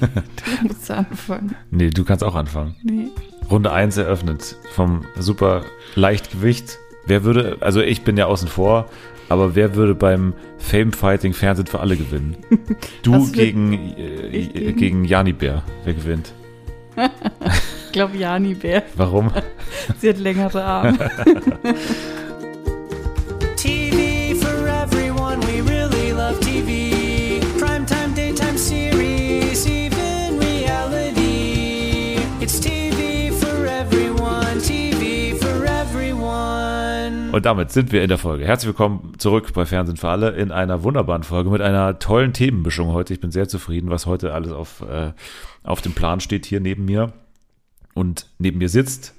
Du musst anfangen. Nee, du kannst auch anfangen. Nee. Runde 1 eröffnet vom super Leichtgewicht. Wer würde, also ich bin ja außen vor, aber wer würde beim Fame Fighting Fernsehen für alle gewinnen? Du gegen, äh, ich gegen? gegen- Jani Bär. Wer gewinnt? Ich glaube, Jani Bär. Warum? Sie hat längere Arme. Und damit sind wir in der Folge. Herzlich willkommen zurück bei Fernsehen für alle in einer wunderbaren Folge mit einer tollen Themenmischung heute. Ich bin sehr zufrieden, was heute alles auf, äh, auf dem Plan steht hier neben mir. Und neben mir sitzt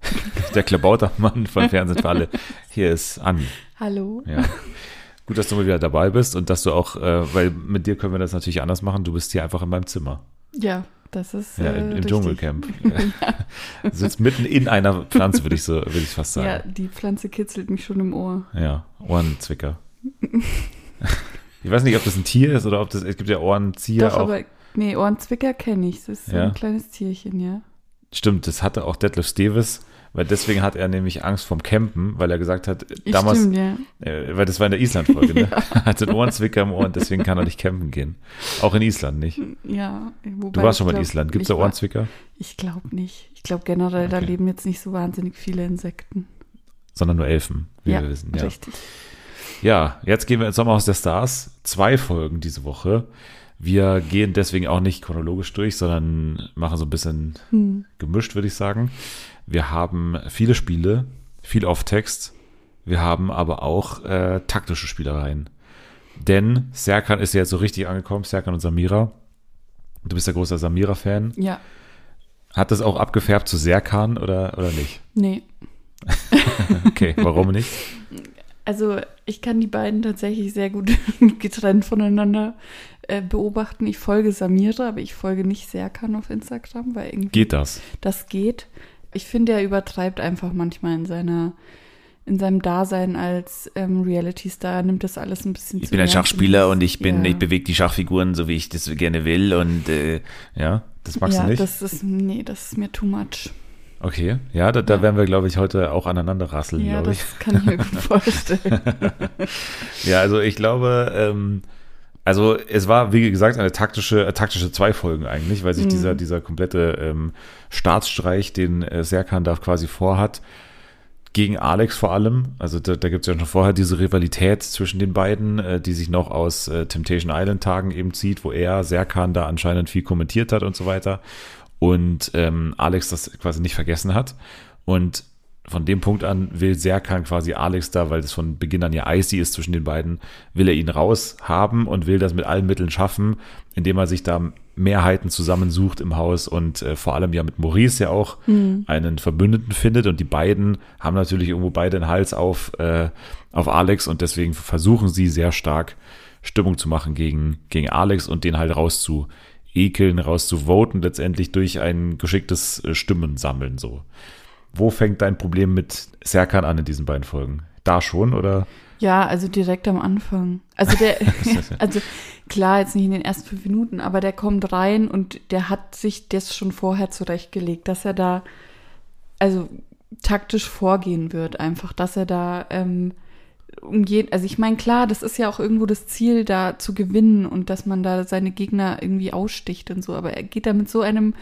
der Klabautermann von Fernsehen für alle. Hier ist Anni. Hallo. Ja. Gut, dass du mal wieder dabei bist und dass du auch, äh, weil mit dir können wir das natürlich anders machen. Du bist hier einfach in meinem Zimmer. Ja, das ist. Ja, äh, im, im. Dschungelcamp. Du sitzt mitten in einer Pflanze, würde ich so, würde ich fast sagen. Ja, die Pflanze kitzelt mich schon im Ohr. Ja, Ohrenzwicker. ich weiß nicht, ob das ein Tier ist oder ob das, es gibt ja Ohrenzieher Doch, auch. aber. Nee, Ohrenzwicker kenne ich. Das ist Ja. ein kleines Tierchen, ja. Stimmt, das hatte auch Detlef Steves, weil deswegen hat er nämlich Angst vom Campen, weil er gesagt hat, damals, Stimmt, ja. äh, weil das war in der Island-Folge, ne? Hat einen Ohrenzwicker im Ohr und deswegen kann er nicht campen gehen. Auch in Island nicht. Ja, Du warst schon mal in Island. Gibt es da Ohrenzwicker? Ich glaube nicht. Ich glaube generell, da Okay. leben jetzt nicht so wahnsinnig viele Insekten. Sondern nur Elfen, wie ja, wir wissen. Ja. richtig. Ja, jetzt gehen wir ins Sommerhaus der Stars. Zwei Folgen diese Woche. Wir gehen deswegen auch nicht chronologisch durch, sondern machen so ein bisschen Hm. gemischt, würde ich sagen. Wir haben viele Spiele, viel Off-Text. Wir haben aber auch äh, taktische Spielereien. Denn Serkan ist ja jetzt so richtig angekommen, Serkan und Samira. Du bist ja großer Samira-Fan. Ja, Hat das auch abgefärbt zu Serkan oder, oder nicht? nee. Okay, warum nicht? Also ich kann die beiden tatsächlich sehr gut getrennt voneinander äh, beobachten. Ich folge Samira, aber ich folge nicht Serkan auf Instagram, weil irgendwie Geht das? das geht. Ich finde, er übertreibt einfach manchmal in seiner in seinem Dasein als ähm, Reality-Star, nimmt das alles ein bisschen Ich zu bin ein Schachspieler und ich bin, Ja. ich bewege die Schachfiguren so wie ich das gerne will und äh, Ja, das magst ja, du nicht? das ist, nee, das ist mir too much. Okay, ja, da, da Ja. werden wir, glaube ich, heute auch aneinander rasseln, Ja, glaube ich. das kann ich mir gut vorstellen. Ja, also ich glaube, ähm, also es war, wie gesagt, eine taktische, äh, taktische zwei Folgen eigentlich, weil sich Mhm. dieser, dieser komplette ähm, Staatsstreich, den äh, Serkan da quasi vorhat, gegen Alex vor allem. Also da, da gibt es ja schon vorher diese Rivalität zwischen den beiden, äh, die sich noch aus äh, Temptation Island Tagen eben zieht, wo er Serkan da anscheinend viel kommentiert hat und so weiter. Und ähm, Alex das quasi nicht vergessen hat. Und von dem Punkt an will Serkan quasi Alex da, weil das von Beginn an ja icy ist zwischen den beiden, will er ihn raushaben und will das mit allen Mitteln schaffen, indem er sich da Mehrheiten zusammensucht im Haus und äh, vor allem ja mit Maurice ja auch einen Verbündeten findet und die beiden haben natürlich irgendwo beide den Hals auf, äh, auf Alex und deswegen versuchen sie sehr stark Stimmung zu machen gegen, gegen Alex und den halt rauszuekeln, rauszuvoten, letztendlich durch ein geschicktes äh, Stimmensammeln so. Wo fängt dein Problem mit Serkan an in diesen beiden Folgen? Da schon oder? Ja, also direkt am Anfang. Also der, also klar, jetzt nicht in den ersten fünf Minuten, aber der kommt rein und der hat sich das schon vorher zurechtgelegt, dass er da, also taktisch vorgehen wird, einfach, dass er da ähm, um jeden, also ich meine, klar, das ist ja auch irgendwo das Ziel, da zu gewinnen und dass man da seine Gegner irgendwie aussticht und so, aber er geht da mit so einem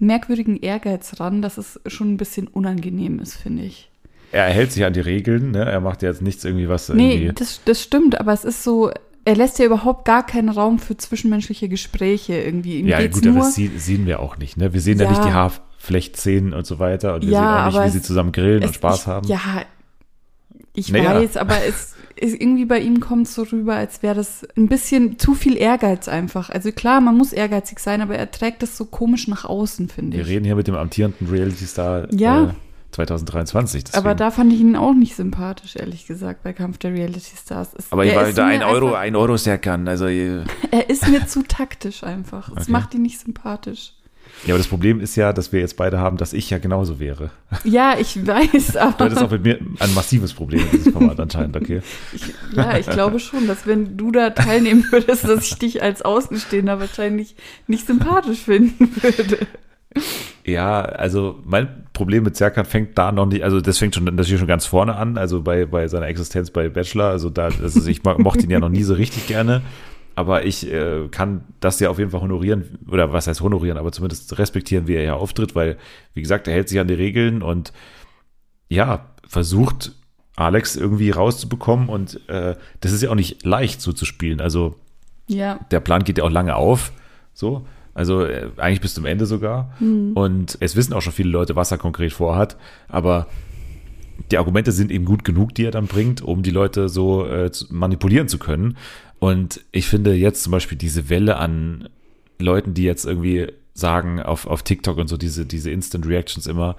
merkwürdigen Ehrgeiz ran, dass es schon ein bisschen unangenehm ist, finde ich. Er hält sich an die Regeln, ne? Er macht ja jetzt nichts irgendwie, was Nee, irgendwie. das, das stimmt, aber es ist so, er lässt ja überhaupt gar keinen Raum für zwischenmenschliche Gespräche irgendwie. Ihm ja, gut, aber nur, das sie- sehen wir auch nicht, ne? Wir sehen ja, Ja. nicht die Haarflechtszenen und so weiter und wir Ja, sehen auch nicht, aber wie sie zusammen grillen und Spaß ich, haben. Ja, ich Naja. weiß, aber es ist irgendwie bei ihm kommt so rüber, als wäre das ein bisschen zu viel Ehrgeiz einfach. Also klar, man muss ehrgeizig sein, aber er trägt das so komisch nach außen, finde Wir ich. reden hier mit dem amtierenden Reality-Star Ja. äh, 2023. Deswegen. aber da fand ich ihn auch nicht sympathisch, ehrlich gesagt, bei Kampf der Reality Stars. Es, aber er ich war da ein Euro, einfach- ein Euro sehr kann. Also äh, Er ist mir zu taktisch einfach. Das Okay. macht ihn nicht sympathisch. Ja, aber das Problem ist ja, dass wir jetzt beide haben, dass ich ja genauso wäre. Ja, ich weiß, Du aber hattest auch mit mir ein massives Problem mit diesem Format anscheinend, okay? ich, ja, ich glaube schon, dass wenn du da teilnehmen würdest, dass ich dich als Außenstehender wahrscheinlich nicht sympathisch finden würde. Ja, also mein Problem mit Serkan fängt da noch nicht, also das fängt schon natürlich schon ganz vorne an, also bei, bei seiner Existenz bei Bachelor, also da, also ich mo- mochte ihn ja noch nie so richtig gerne, aber ich äh, kann das ja auf jeden Fall honorieren, oder was heißt honorieren, aber zumindest respektieren, wie er ja auftritt, weil, wie gesagt, er hält sich an die Regeln und ja, versucht Alex irgendwie rauszubekommen und äh, das ist ja auch nicht leicht so zu spielen, also Ja, der Plan geht ja auch lange auf, so. Also äh, eigentlich bis zum Ende sogar. Und es wissen auch schon viele Leute, was er konkret vorhat. Aber die Argumente sind eben gut genug, die er dann bringt, um die Leute so äh, manipulieren zu können. Und ich finde jetzt zum Beispiel diese Welle an Leuten, die jetzt irgendwie sagen auf, auf TikTok und so diese, diese Instant Reactions immer,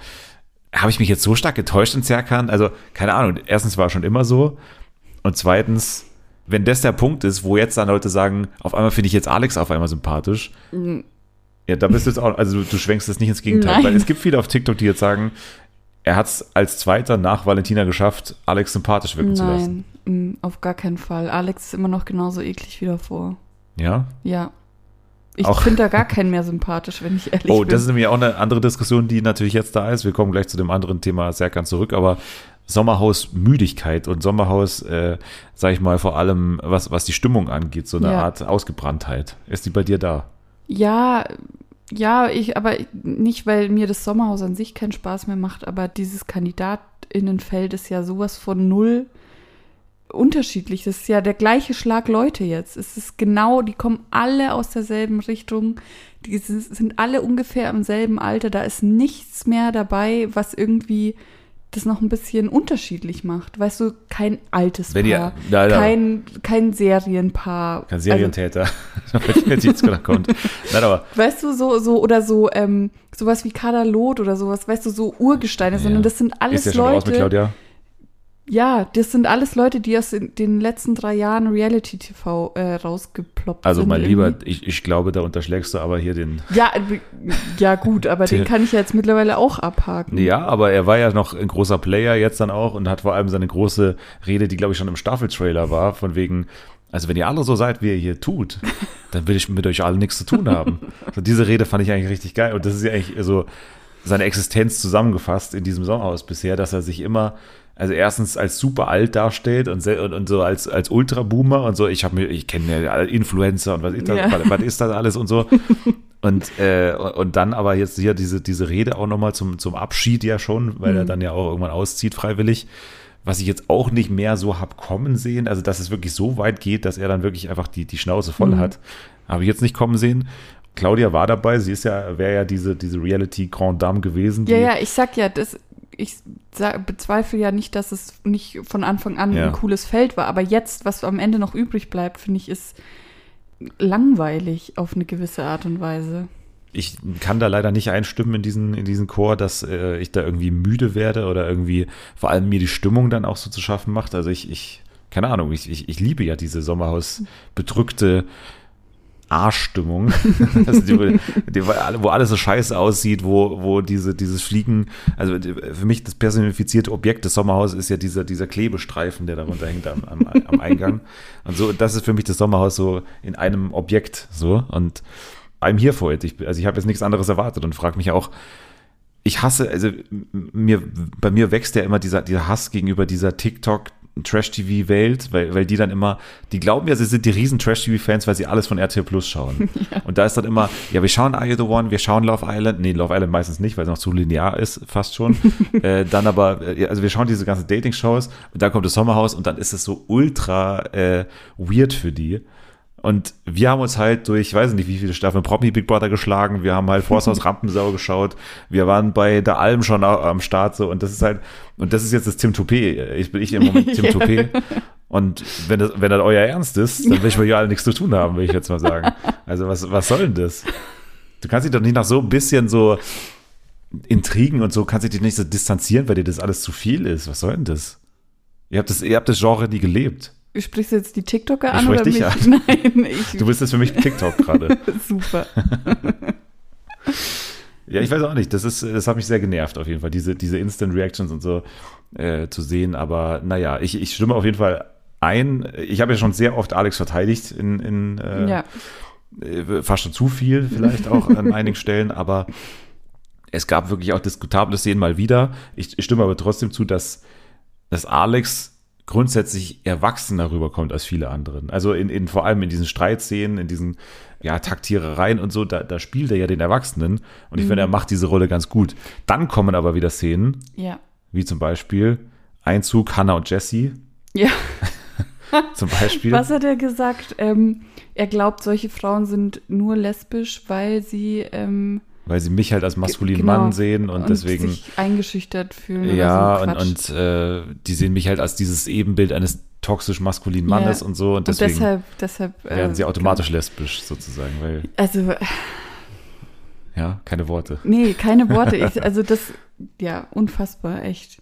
habe ich mich jetzt so stark getäuscht in Zerkan? Also, keine Ahnung. Erstens war es schon immer so. Und zweitens, wenn das der Punkt ist, wo jetzt dann Leute sagen, auf einmal finde ich jetzt Alex auf einmal sympathisch, ja, da bist du jetzt auch, also du, du schwenkst das nicht ins Gegenteil, Nein. weil es gibt viele auf TikTok, die jetzt sagen, er hat es als Zweiter nach Valentina geschafft, Alex sympathisch wirken zu lassen. nein, mm, auf gar keinen Fall. Alex ist immer noch genauso eklig wie davor. Ja? Ja. Ich finde da gar keinen mehr sympathisch, wenn ich ehrlich Oh, bin. das ist nämlich auch eine andere Diskussion, die natürlich jetzt da ist. Wir kommen gleich zu dem anderen Thema Serkan zurück, aber Sommerhaus Müdigkeit und Sommerhaus, äh, sag ich mal, vor allem, was, was die Stimmung angeht, so eine Ja. Art Ausgebranntheit. Ist die bei dir da? Ja, ja, ich, aber nicht, weil mir das Sommerhaus an sich keinen Spaß mehr macht, aber dieses Kandidatinnenfeld ist ja sowas von null unterschiedlich. Das ist ja der gleiche Schlag Leute jetzt. Es ist genau, die kommen alle aus derselben Richtung. Die sind alle ungefähr im selben Alter. Da ist nichts mehr dabei, was irgendwie das noch ein bisschen unterschiedlich macht. Weißt du, kein altes Wenn ihr- Paar, Ja, ja. kein, kein Serienpaar. Kein Serientäter. Wenn jetzt gerade kommt. Nein, aber Weißt du, so, so, oder so, ähm, sowas wie Kader Loth oder sowas, weißt du, so Urgesteine, sondern das sind alles ist ja schon raus mit. Claudia? Ja, das sind alles Leute, die aus den, letzten drei Jahren Reality-TV äh, rausgeploppt Also sind. mein Lieber, ich, ich glaube, da unterschlägst du aber hier den. Ja, äh, ja, gut, aber den kann ich ja jetzt mittlerweile auch abhaken. Ja, aber er war ja noch ein großer Player jetzt dann auch und hat vor allem seine große Rede, die glaube ich schon im Staffeltrailer war, von wegen, also wenn ihr alle so seid, wie ihr hier tut, dann will ich mit euch alle nichts zu tun haben. So, diese Rede fand ich eigentlich richtig geil und das ist ja eigentlich so seine Existenz zusammengefasst in diesem Sommerhaus bisher, dass er sich immer also erstens als super alt darstellt und, und, und so als, als Ultra-Boomer und so, ich habe mir, ich kenne ja alle Influencer und was ist das, Ja. was, was ist das alles und so. Und, äh, und dann aber jetzt hier diese, diese Rede auch nochmal zum, zum Abschied ja schon, weil er dann ja auch irgendwann auszieht freiwillig. Was ich jetzt auch nicht mehr so hab kommen sehen, also dass es wirklich so weit geht, dass er dann wirklich einfach die, die Schnauze voll hat, habe ich jetzt nicht kommen sehen. Claudia war dabei, sie ist ja, wäre ja diese, diese Reality Grand Dame gewesen. Ja, ja, ich sag ja, das, ich bezweifle ja nicht, dass es nicht von Anfang an Ja. ein cooles Feld war, aber jetzt, was am Ende noch übrig bleibt, finde ich, ist langweilig auf eine gewisse Art und Weise. ich kann da leider nicht einstimmen in diesen, in diesen Chor, dass äh, ich da irgendwie müde werde oder irgendwie vor allem mir die Stimmung dann auch so zu schaffen macht. Also ich, ich keine Ahnung, ich, ich, ich liebe ja diese Sommerhaus bedrückte Arschstimmung, also die, die, wo alles so scheiße aussieht, wo, wo diese, dieses Fliegen, also für mich das personifizierte Objekt des Sommerhauses ist ja dieser, dieser Klebestreifen, der darunter hängt am, am, am Eingang. Und so, das ist für mich das Sommerhaus so in einem Objekt, so. Und I'm here for it. Ich, also ich habe jetzt nichts anderes erwartet und frage mich auch, ich hasse, also mir, bei mir wächst ja immer dieser, dieser Hass gegenüber dieser TikTok Trash-TV-Welt, weil, weil die dann immer, die glauben ja, sie sind die riesen Trash-TV-Fans, weil sie alles von RTL Plus schauen. Und da ist dann immer, ja, wir schauen Are You The One, wir schauen Love Island, nee, Love Island meistens nicht, weil es noch zu linear ist, fast schon. äh, dann aber, äh, also wir schauen diese ganzen Dating-Shows und dann kommt das Sommerhaus und dann ist es so ultra äh, weird für die. Und wir haben uns halt durch, ich weiß nicht, wie viele Staffeln Promi Big Brother geschlagen. Wir haben halt Forsthaus Rampensau geschaut. Wir waren bei der Alm schon am Start so. Und das ist halt, und das ist jetzt das Tim Toupet. Ich bin ich im Moment Tim Ja. Toupet. Und wenn das, wenn das euer Ernst ist, dann will ich mit euch alle nichts zu tun haben, will ich jetzt mal sagen. Also was, was soll denn das? Du kannst dich doch nicht nach so ein bisschen so Intrigen und so, kannst dich nicht so distanzieren, weil dir das alles zu viel ist. Was soll denn das? Ihr habt das, ihr habt das Genre nie gelebt. Sprichst du jetzt die TikToker Ich an oder dich mich? an. Nein, ich. Du bist jetzt für mich TikTok gerade. super. Ja, ich weiß auch nicht. Das ist, das hat mich sehr genervt auf jeden Fall, diese, diese Instant Reactions und so äh, zu sehen. Aber naja, ich, ich stimme auf jeden Fall ein. Ich habe ja schon sehr oft Alex verteidigt in, in äh, Ja. äh, fast schon zu viel vielleicht auch an einigen Stellen, aber es gab wirklich auch diskutable Szenen mal wieder. Ich, ich stimme aber trotzdem zu, dass, dass Alex grundsätzlich erwachsener rüberkommt als viele anderen. Also in, in vor allem in diesen Streitszenen, in diesen ja, Taktierereien und so, da, da spielt er ja den Erwachsenen und ich finde, er macht diese Rolle ganz gut. Dann kommen aber wieder Szenen, Ja. wie zum Beispiel Einzug Hannah und Jesse, Ja. zum Beispiel. Was hat er gesagt? Ähm, er glaubt, solche Frauen sind nur lesbisch, weil sie ähm, Weil sie mich halt als maskulinen genau, Mann sehen und, deswegen. sich eingeschüchtert fühlen. Ja, so und, und äh, die sehen mich halt als dieses Ebenbild eines toxisch maskulinen Ja. Mannes und so und Und deswegen deshalb, deshalb äh, werden sie automatisch lesbisch sozusagen, weil, Also, ja, keine Worte. nee, keine Worte. Ich, also das, ja, unfassbar, echt.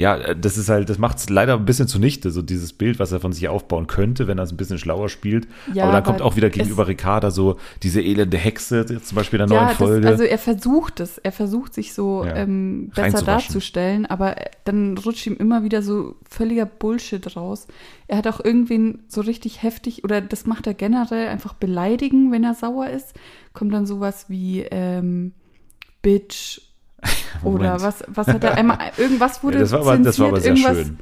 Ja, äh, das ist halt, das macht es leider ein bisschen zunichte, so dieses Bild, was er von sich aufbauen könnte, wenn er es ein bisschen schlauer spielt. Ja, aber dann kommt auch wieder gegenüber Ricarda so diese elende Hexe, jetzt zum Beispiel in der Ja, neuen das, Folge. also er versucht es, er versucht sich so Ja, ähm, besser darzustellen, aber dann rutscht ihm immer wieder so völliger Bullshit raus. Er hat auch irgendwen so richtig heftig, oder das macht er generell, einfach beleidigen, wenn er sauer ist. Kommt dann sowas wie ähm, Bitch oder was, was hat er einmal, irgendwas wurde ja, das, war aber, das war aber sehr irgendwas, schön.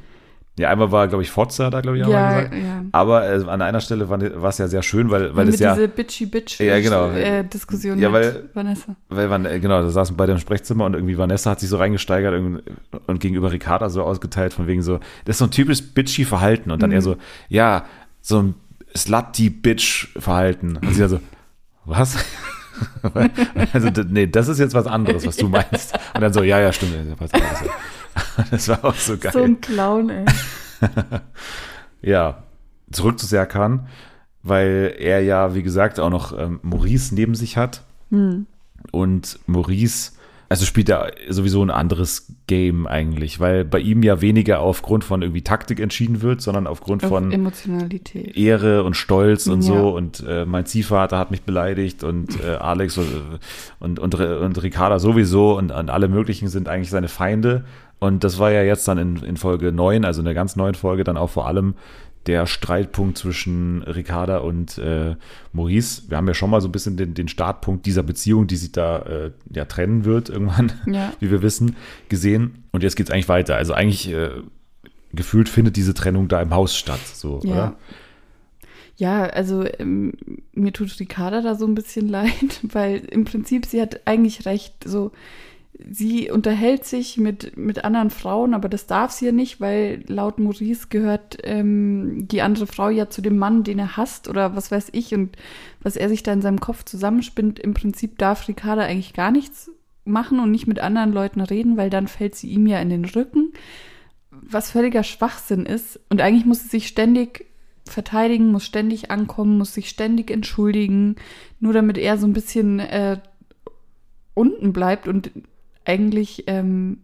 Ja, einmal war, glaube ich, Fotzer da, glaube ich, Ja, gesagt. ja. Aber äh, an einer Stelle war es ja sehr schön, weil, weil mit es ja. diese bitchy bitch Ja, genau. äh, Diskussion Ja, mit weil- Vanessa. Weil äh, genau, da saßen beide im Sprechzimmer und irgendwie Vanessa hat sich so reingesteigert und, und gegenüber Ricarda so ausgeteilt, von wegen so, das ist so ein typisch bitchy Verhalten. Und dann Mhm. er so, ja, so ein Slutty-Bitch-Verhalten. Und sie dann so, was? also, nee, das ist jetzt was anderes, was du meinst. Und dann so, ja, ja, stimmt. Das war auch so geil. So ein Clown, ey. Ja, zurück zu Serkan, weil er ja, wie gesagt, auch noch ähm, Maurice neben sich hat. Hm. Und Maurice, also spielt er sowieso ein anderes Game eigentlich, weil bei ihm ja weniger aufgrund von irgendwie Taktik entschieden wird, sondern aufgrund Auf von Emotionalität. Ehre und Stolz und Ja. so. Und äh, mein Ziehvater hat mich beleidigt und äh, Alex und, und, und, und Ricarda sowieso und, und alle möglichen sind eigentlich seine Feinde. Und das war ja jetzt dann in, in Folge 9, also in der ganz neuen Folge, dann auch vor allem der Streitpunkt zwischen Ricarda und äh, Maurice. Wir haben ja schon mal so ein bisschen den, den Startpunkt dieser Beziehung, die sich da äh, ja trennen wird irgendwann, Ja. wie wir wissen, gesehen. Und jetzt geht's eigentlich weiter. Also eigentlich äh, gefühlt findet diese Trennung da im Haus statt, so, Ja. oder? Ja, also ähm, mir tut Ricarda da so ein bisschen leid, weil im Prinzip sie hat eigentlich recht. So, sie unterhält sich mit, mit anderen Frauen, aber das darf sie ja nicht, weil laut Maurice gehört ähm, die andere Frau ja zu dem Mann, den er hasst oder was weiß ich und was er sich da in seinem Kopf zusammenspinnt. Im Prinzip darf Ricarda eigentlich gar nichts machen und nicht mit anderen Leuten reden, weil dann fällt sie ihm ja in den Rücken, was völliger Schwachsinn ist. Und eigentlich muss sie sich ständig verteidigen, muss ständig ankommen, muss sich ständig entschuldigen, nur damit er so ein bisschen äh, unten bleibt und eigentlich, ähm,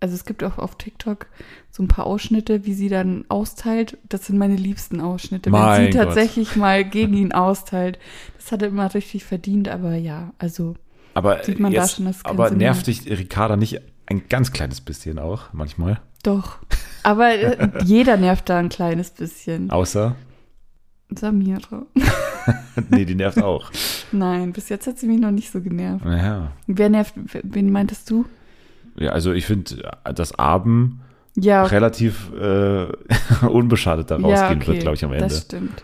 also es gibt auch auf TikTok so ein paar Ausschnitte, wie sie dann austeilt. Das sind meine liebsten Ausschnitte, wenn Mein sie Gott. tatsächlich mal gegen ihn austeilt. Das hat er immer richtig verdient, aber ja, also Aber, Sieht man da jetzt, schon, dass es keinen aber nervt dich Ricarda nicht ein ganz kleines bisschen auch manchmal? doch. Aber äh, jeder nervt da ein kleines bisschen. Außer, Samira. nee, die nervt auch. Nein, bis jetzt hat sie mich noch nicht so genervt. Naja. Wer nervt, wen meintest du? Ja, also ich finde, dass Abend Ja, relativ äh, unbeschadet da rausgehen ja, okay, wird, glaube ich, am Ende. Das stimmt.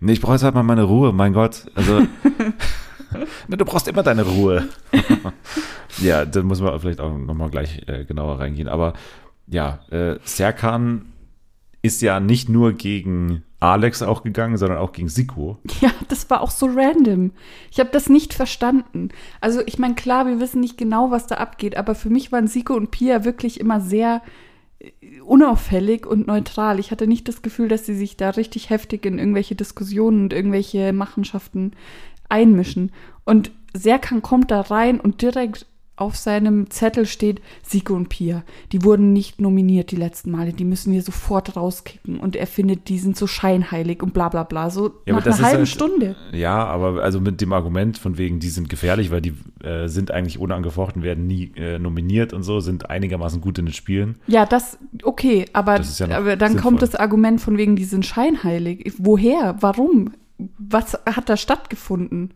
Nee, ich brauche jetzt halt mal meine Ruhe, mein Gott. Also, du brauchst immer deine Ruhe. ja, da muss man vielleicht auch nochmal gleich äh, genauer reingehen. Aber ja, äh, Serkan ist ja nicht nur gegen Alex auch gegangen, sondern auch gegen Siko. Ja, das war auch so random. Ich habe das nicht verstanden. Also ich meine, klar, wir wissen nicht genau, was da abgeht, aber für mich waren Siko und Pia wirklich immer sehr äh, unauffällig und neutral. Ich hatte nicht das Gefühl, dass sie sich da richtig heftig in irgendwelche Diskussionen und irgendwelche Machenschaften einmischen. Und Serkan kommt da rein und direkt auf seinem Zettel steht, Siko und Pia, die wurden nicht nominiert die letzten Male, die müssen wir sofort rauskicken. Und er findet, die sind so scheinheilig und bla bla bla. So Ja, nach einer halben halt- Stunde. Ja, aber also mit dem Argument von wegen, die sind gefährlich, weil die äh, sind eigentlich unangefochten, werden nie äh, nominiert und so, sind einigermaßen gut in den Spielen. Ja, das, okay, aber, Das ja aber dann sinnvoll. kommt das Argument von wegen, die sind scheinheilig. Woher? Warum? Was hat da stattgefunden?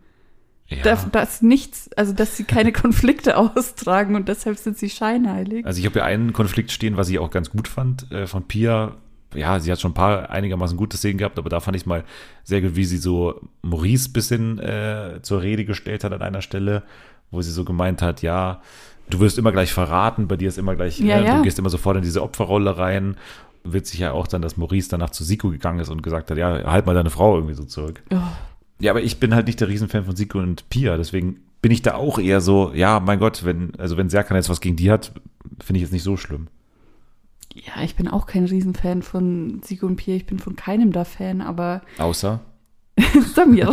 Ja. Da, dass nichts, also dass sie keine Konflikte austragen und deshalb sind sie scheinheilig. Also ich habe ja einen Konflikt stehen, was ich auch ganz gut fand äh, von Pia. Ja, sie hat schon ein paar einigermaßen gute Szenen gehabt, aber da fand ich mal sehr gut, wie sie so Maurice bisschen äh, zur Rede gestellt hat an einer Stelle, wo sie so gemeint hat, ja, du wirst immer gleich verraten, bei dir ist immer gleich, Ja, äh, ja. du gehst immer sofort in diese Opferrolle rein. Witzig ja auch dann, dass Maurice danach zu Siko gegangen ist und gesagt hat, ja, halt mal deine Frau irgendwie so zurück. Oh, Ja, aber ich bin halt nicht der Riesenfan von Siko und Pia, deswegen bin ich da auch eher so, ja, mein Gott, wenn, also wenn Serkan jetzt was gegen die hat, finde ich jetzt nicht so schlimm. ja, ich bin auch kein Riesenfan von Sigo und Pia, ich bin von keinem da Fan, aber Außer, Samir.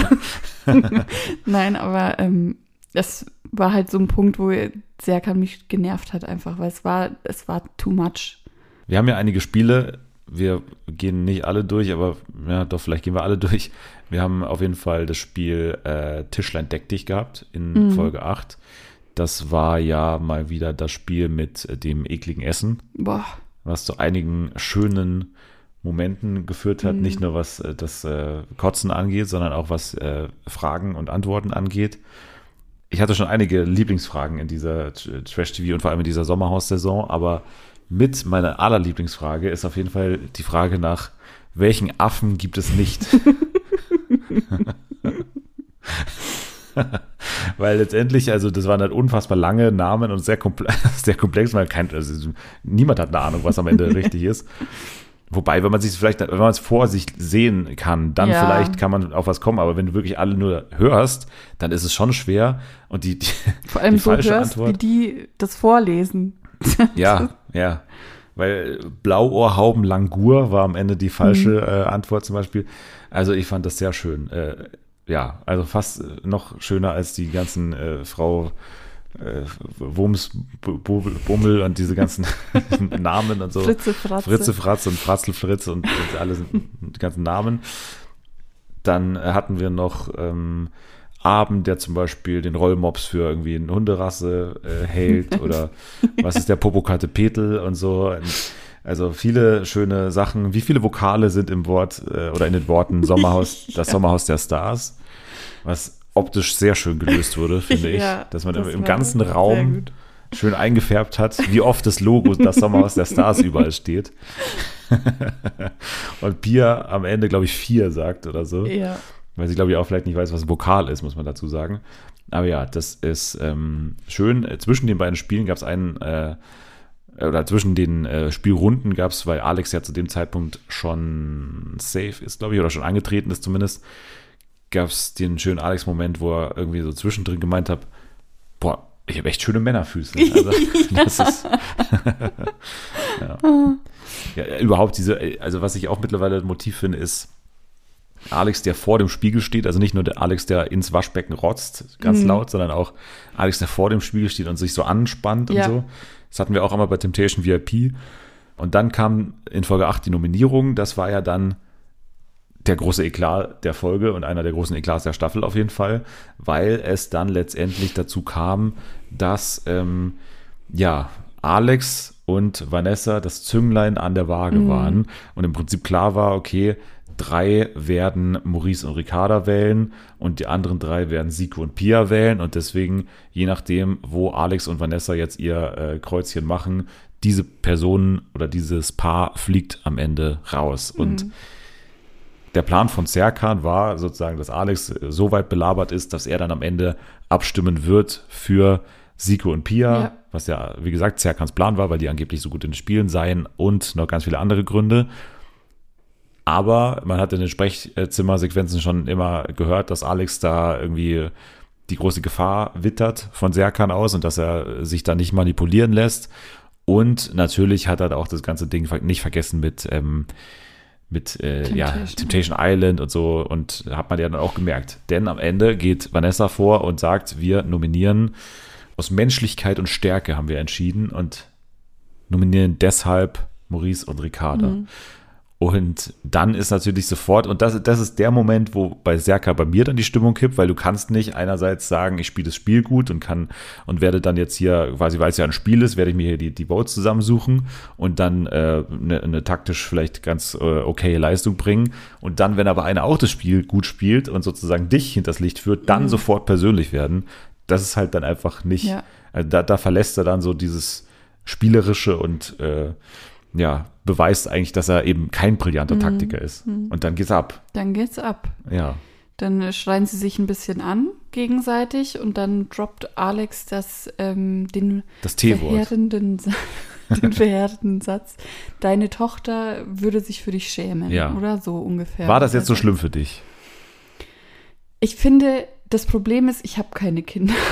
Nein, aber ähm, das war halt so ein Punkt, wo Serkan mich genervt hat einfach, weil es war, es war too much. wir haben ja einige Spiele, wir gehen nicht alle durch, aber ja, doch, vielleicht gehen wir alle durch. Wir haben auf jeden Fall das Spiel äh, Tischlein deck dich gehabt in Folge 8. Das war ja mal wieder das Spiel mit äh, dem ekligen Essen. Boah, was zu einigen schönen Momenten geführt hat, nicht nur was äh, das äh, Kotzen angeht, sondern auch was äh, Fragen und Antworten angeht. Ich hatte schon einige Lieblingsfragen in dieser Tr- Trash-TV und vor allem in dieser Sommerhaus-Saison, aber mit meiner allerlieblingsfrage ist auf jeden Fall die Frage nach, welchen Affen gibt es nicht? Weil letztendlich, also das waren halt unfassbar lange Namen und sehr, komple sehr komplex, weil kein, also niemand hat eine Ahnung, was am Ende richtig ist. Wobei, wenn man sich vielleicht, wenn man es vor sich sehen kann, dann Ja. vielleicht kann man auf was kommen. Aber wenn du wirklich alle nur hörst, dann ist es schon schwer. Und die, die vor allem die so hörst, wie die das vorlesen. ja, ja. Weil Blauohrhauben Langur war am Ende die falsche äh, Antwort zum Beispiel. Also ich fand das sehr schön. Äh, ja, also fast noch schöner als die ganzen äh, Frau äh, Bu- Bummel und diese ganzen Namen und so. Fritze, Fratze. Fritze, Fratz und Fratzel, Fritz und, und alle die ganzen Namen. Dann hatten wir noch ähm, Abend, der zum Beispiel den Rollmops für irgendwie eine Hunderasse äh, hält oder was ist der Popokate Petel und so. Und also viele schöne Sachen. Wie viele Vokale sind im Wort äh, oder in den Worten Sommerhaus, das Sommerhaus der Stars? Was optisch sehr schön gelöst wurde, finde ich. Ja, dass man das im war ganzen Raum schön eingefärbt hat, wie oft das Logo das Sommerhaus der Stars überall steht. Und Pia am Ende, glaube ich, vier sagt oder so. Ja. Weil sie, glaube ich, auch vielleicht nicht weiß, was Vokal ist, muss man dazu sagen. Aber ja, das ist ähm, schön. Zwischen den beiden Spielen gab es einen, äh, oder zwischen den äh, Spielrunden gab es, weil Alex ja zu dem Zeitpunkt schon safe ist, glaube ich, oder schon angetreten ist zumindest, gab es den schönen Alex-Moment, wo er irgendwie so zwischendrin gemeint hat, boah, ich habe echt schöne Männerfüße. Also, das ist, ja. ja, überhaupt diese, also was ich auch mittlerweile ein Motiv finde, ist, Alex, der vor dem Spiegel steht, also nicht nur der Alex, der ins Waschbecken rotzt, ganz laut, sondern auch Alex, der vor dem Spiegel steht und sich so anspannt Ja. und so. Das hatten wir auch einmal bei Temptation VIP. Und dann kam in Folge 8 die Nominierung. Das war ja dann der große Eklat der Folge und einer der großen Eklats der Staffel auf jeden Fall, weil es dann letztendlich dazu kam, dass ähm, ja Alex und Vanessa das Zünglein an der Waage waren und im Prinzip klar war, okay, drei werden Maurice und Ricarda wählen und die anderen drei werden Siko und Pia wählen und deswegen, je nachdem, wo Alex und Vanessa jetzt ihr äh, Kreuzchen machen, diese Person oder dieses Paar fliegt am Ende raus. Und der Plan von Serkan war sozusagen, dass Alex so weit belabert ist, dass er dann am Ende abstimmen wird für Siko und Pia, Ja. was ja, wie gesagt, Serkans Plan war, weil die angeblich so gut in den Spielen seien und noch ganz viele andere Gründe. Aber man hat in den Sprechzimmersequenzen schon immer gehört, dass Alex da irgendwie die große Gefahr wittert von Serkan aus und dass er sich da nicht manipulieren lässt. Und natürlich hat er auch das ganze Ding nicht vergessen mit, ähm, mit äh, ja, Temptation. Temptation Island und so. Und hat man ja dann auch gemerkt. Denn am Ende geht Vanessa vor und sagt, wir nominieren aus Menschlichkeit und Stärke haben wir entschieden und nominieren deshalb Maurice und Ricarda. Und dann ist natürlich sofort, und das, das ist der Moment, wo bei Serka bei mir dann die Stimmung kippt, weil du kannst nicht einerseits sagen, ich spiele das Spiel gut und kann und werde dann jetzt hier, quasi weil es ja ein Spiel ist, werde ich mir hier die, die Votes zusammensuchen und dann äh, eine, eine taktisch vielleicht ganz äh, okaye Leistung bringen. Und dann, wenn aber einer auch das Spiel gut spielt und sozusagen dich hinters Licht führt, dann sofort persönlich werden. Das ist halt dann einfach nicht, Ja. also da, da verlässt er dann so dieses Spielerische und äh, ja, beweist eigentlich, dass er eben kein brillanter Taktiker ist. Und dann geht's ab. Dann geht's ab. Ja. Dann äh, schreien sie sich ein bisschen an gegenseitig und dann droppt Alex das, ähm, den Das verheerenden, den verheerenden Satz. Deine Tochter würde sich für dich schämen. Ja. Oder so ungefähr. War das jetzt so schlimm für dich? Ich finde, das Problem ist, ich habe keine Kinder.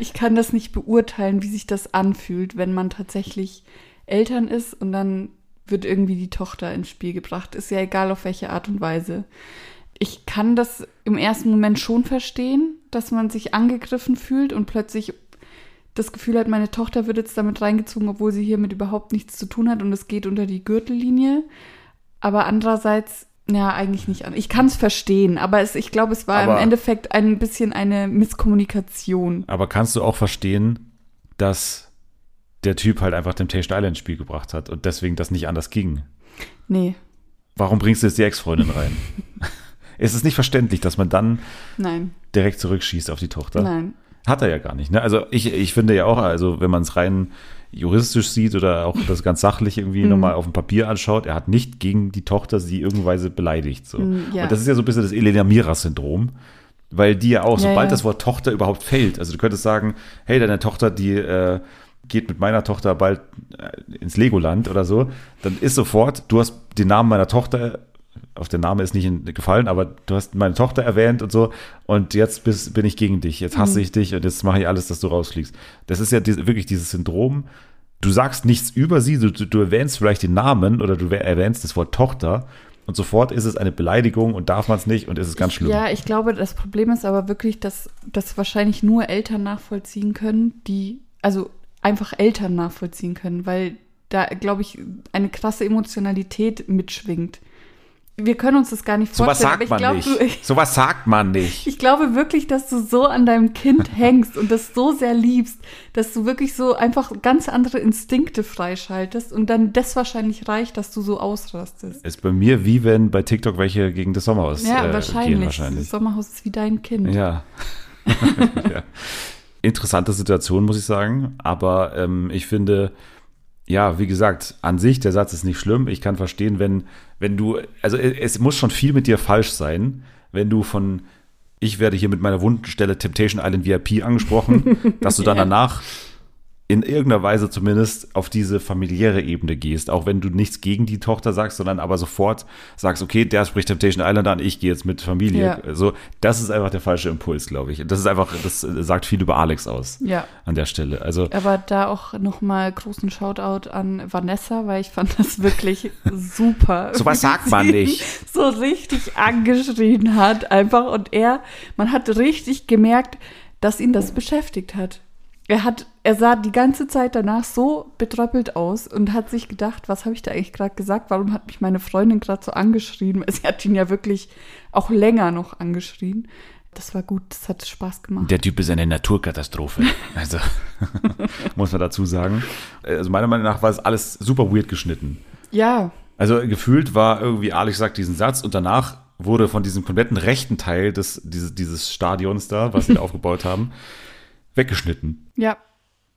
Ich kann das nicht beurteilen, wie sich das anfühlt, wenn man tatsächlich Eltern ist und dann wird irgendwie die Tochter ins Spiel gebracht. Ist ja egal auf welche Art und Weise. Ich kann das im ersten Moment schon verstehen, dass man sich angegriffen fühlt und plötzlich das Gefühl hat, meine Tochter wird jetzt damit reingezogen, obwohl sie hiermit überhaupt nichts zu tun hat und es geht unter die Gürtellinie. Aber andererseits, ja, eigentlich nicht. Ich kann es verstehen, aber es, ich glaube, es war Aber- im Endeffekt ein bisschen eine Misskommunikation. Aber kannst du auch verstehen, dass der Typ halt einfach Temptation Island ins Spiel gebracht hat und deswegen das nicht anders ging? Nee, Warum bringst du jetzt die Ex-Freundin rein? ist es nicht verständlich, dass man dann nein, direkt zurückschießt auf die Tochter? nein. Hat er ja gar nicht. Ne? Also ich, ich finde ja auch, also wenn man es rein juristisch sieht oder auch das ganz sachlich irgendwie Mhm. nochmal auf dem Papier anschaut, er hat nicht gegen die Tochter sie irgendweise beleidigt. So. Mm, ja. Und das ist ja so ein bisschen das Elena Mira-Syndrom, weil die ja auch, Ja, sobald ja. das Wort Tochter überhaupt fällt, also du könntest sagen, hey, deine Tochter, die äh, geht mit meiner Tochter bald äh, ins Legoland oder so, dann ist sofort, du hast den Namen meiner Tochter auf der Name ist nicht in, gefallen, aber du hast meine Tochter erwähnt und so und jetzt bist, bin ich gegen dich, jetzt hasse ich dich und jetzt mache ich alles, dass du rausfliegst. Das ist ja diese, wirklich dieses Syndrom, du sagst nichts über sie, du, du, du erwähnst vielleicht den Namen oder du erwähnst das Wort Tochter und sofort ist es eine Beleidigung und darf man es nicht und ist es ganz schlimm. Ja, ich glaube, das Problem ist aber wirklich, dass das wahrscheinlich nur Eltern nachvollziehen können, die, also einfach Eltern nachvollziehen können, weil da, glaube ich, eine krasse Emotionalität mitschwingt. Wir können uns das gar nicht vorstellen, sagt man aber ich glaube, nicht. Sowas sagt man nicht. Ich glaube wirklich, dass du so an deinem Kind hängst und das so sehr liebst, dass du wirklich so einfach ganz andere Instinkte freischaltest und dann das wahrscheinlich reicht, dass du so ausrastest. Ist bei mir wie wenn bei TikTok welche gegen das Sommerhaus Ja, äh, wahrscheinlich. gehen wahrscheinlich. Das Sommerhaus ist wie dein Kind. Ja. ja. Interessante Situation, muss ich sagen. Aber ähm, ich finde, ja, wie gesagt, an sich, der Satz ist nicht schlimm. Ich kann verstehen, wenn, wenn du, also es, es muss schon viel mit dir falsch sein, wenn du von, ich werde hier mit meiner Wundenstelle Temptation Island VIP angesprochen, dass du dann danach in irgendeiner Weise zumindest auf diese familiäre Ebene gehst, auch wenn du nichts gegen die Tochter sagst, sondern aber sofort sagst, okay, der spricht Temptation Island an, ich gehe jetzt mit Familie. Ja. Also, das ist einfach der falsche Impuls, glaube ich. Das ist einfach, das sagt viel über Alex aus Ja. an der Stelle. Also, Aber da auch nochmal großen Shoutout an Vanessa, weil ich fand das wirklich super. Sowas wie sagt man nicht. So richtig angeschrien hat einfach und er, man hat richtig gemerkt, dass ihn das beschäftigt hat. Er hat, er sah die ganze Zeit danach so betröppelt aus und hat sich gedacht, was habe ich da eigentlich gerade gesagt? Warum hat mich meine Freundin gerade so angeschrien? Sie hat ihn ja wirklich auch länger noch angeschrien. Das war gut, das hat Spaß gemacht. der Typ ist eine Naturkatastrophe. Also, muss man dazu sagen. Also, meiner Meinung nach war es alles super weird geschnitten. Ja, Also gefühlt war irgendwie, Alex sagt diesen Satz und danach wurde von diesem kompletten rechten Teil des, dieses, dieses Stadions da, was sie da aufgebaut haben, weggeschnitten. Ja,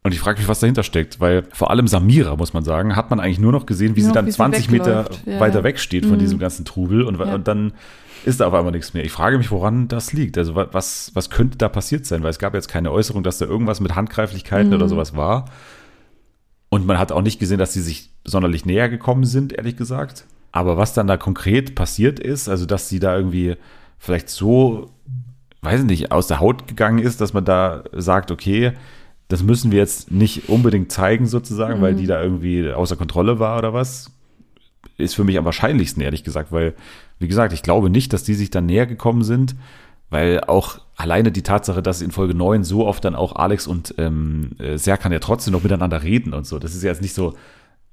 Und ich frage mich, was dahinter steckt, weil vor allem Samira, muss man sagen, hat man eigentlich nur noch gesehen, wie Nur sie dann wie sie 20 Meter wegläuft. Ja, weiter weg steht von Mhm. diesem ganzen Trubel und, Ja. und dann ist da auf einmal nichts mehr. Ich frage mich, woran das liegt. Also wa- was, was könnte da passiert sein? Weil es gab jetzt keine Äußerung, dass da irgendwas mit Handgreiflichkeiten Mhm. oder sowas war. Und man hat auch nicht gesehen, dass sie sich sonderlich näher gekommen sind, ehrlich gesagt. Aber was dann da konkret passiert ist, also dass sie da irgendwie vielleicht so, weiß ich nicht, aus der Haut gegangen ist, dass man da sagt, okay, das müssen wir jetzt nicht unbedingt zeigen sozusagen, weil die da irgendwie außer Kontrolle war oder was, ist für mich am wahrscheinlichsten, ehrlich gesagt, weil, wie gesagt, ich glaube nicht, dass die sich dann näher gekommen sind weil auch alleine die Tatsache, dass in Folge 9 so oft dann auch Alex und ähm, äh, Serkan ja trotzdem noch miteinander reden und so. Das ist ja jetzt nicht so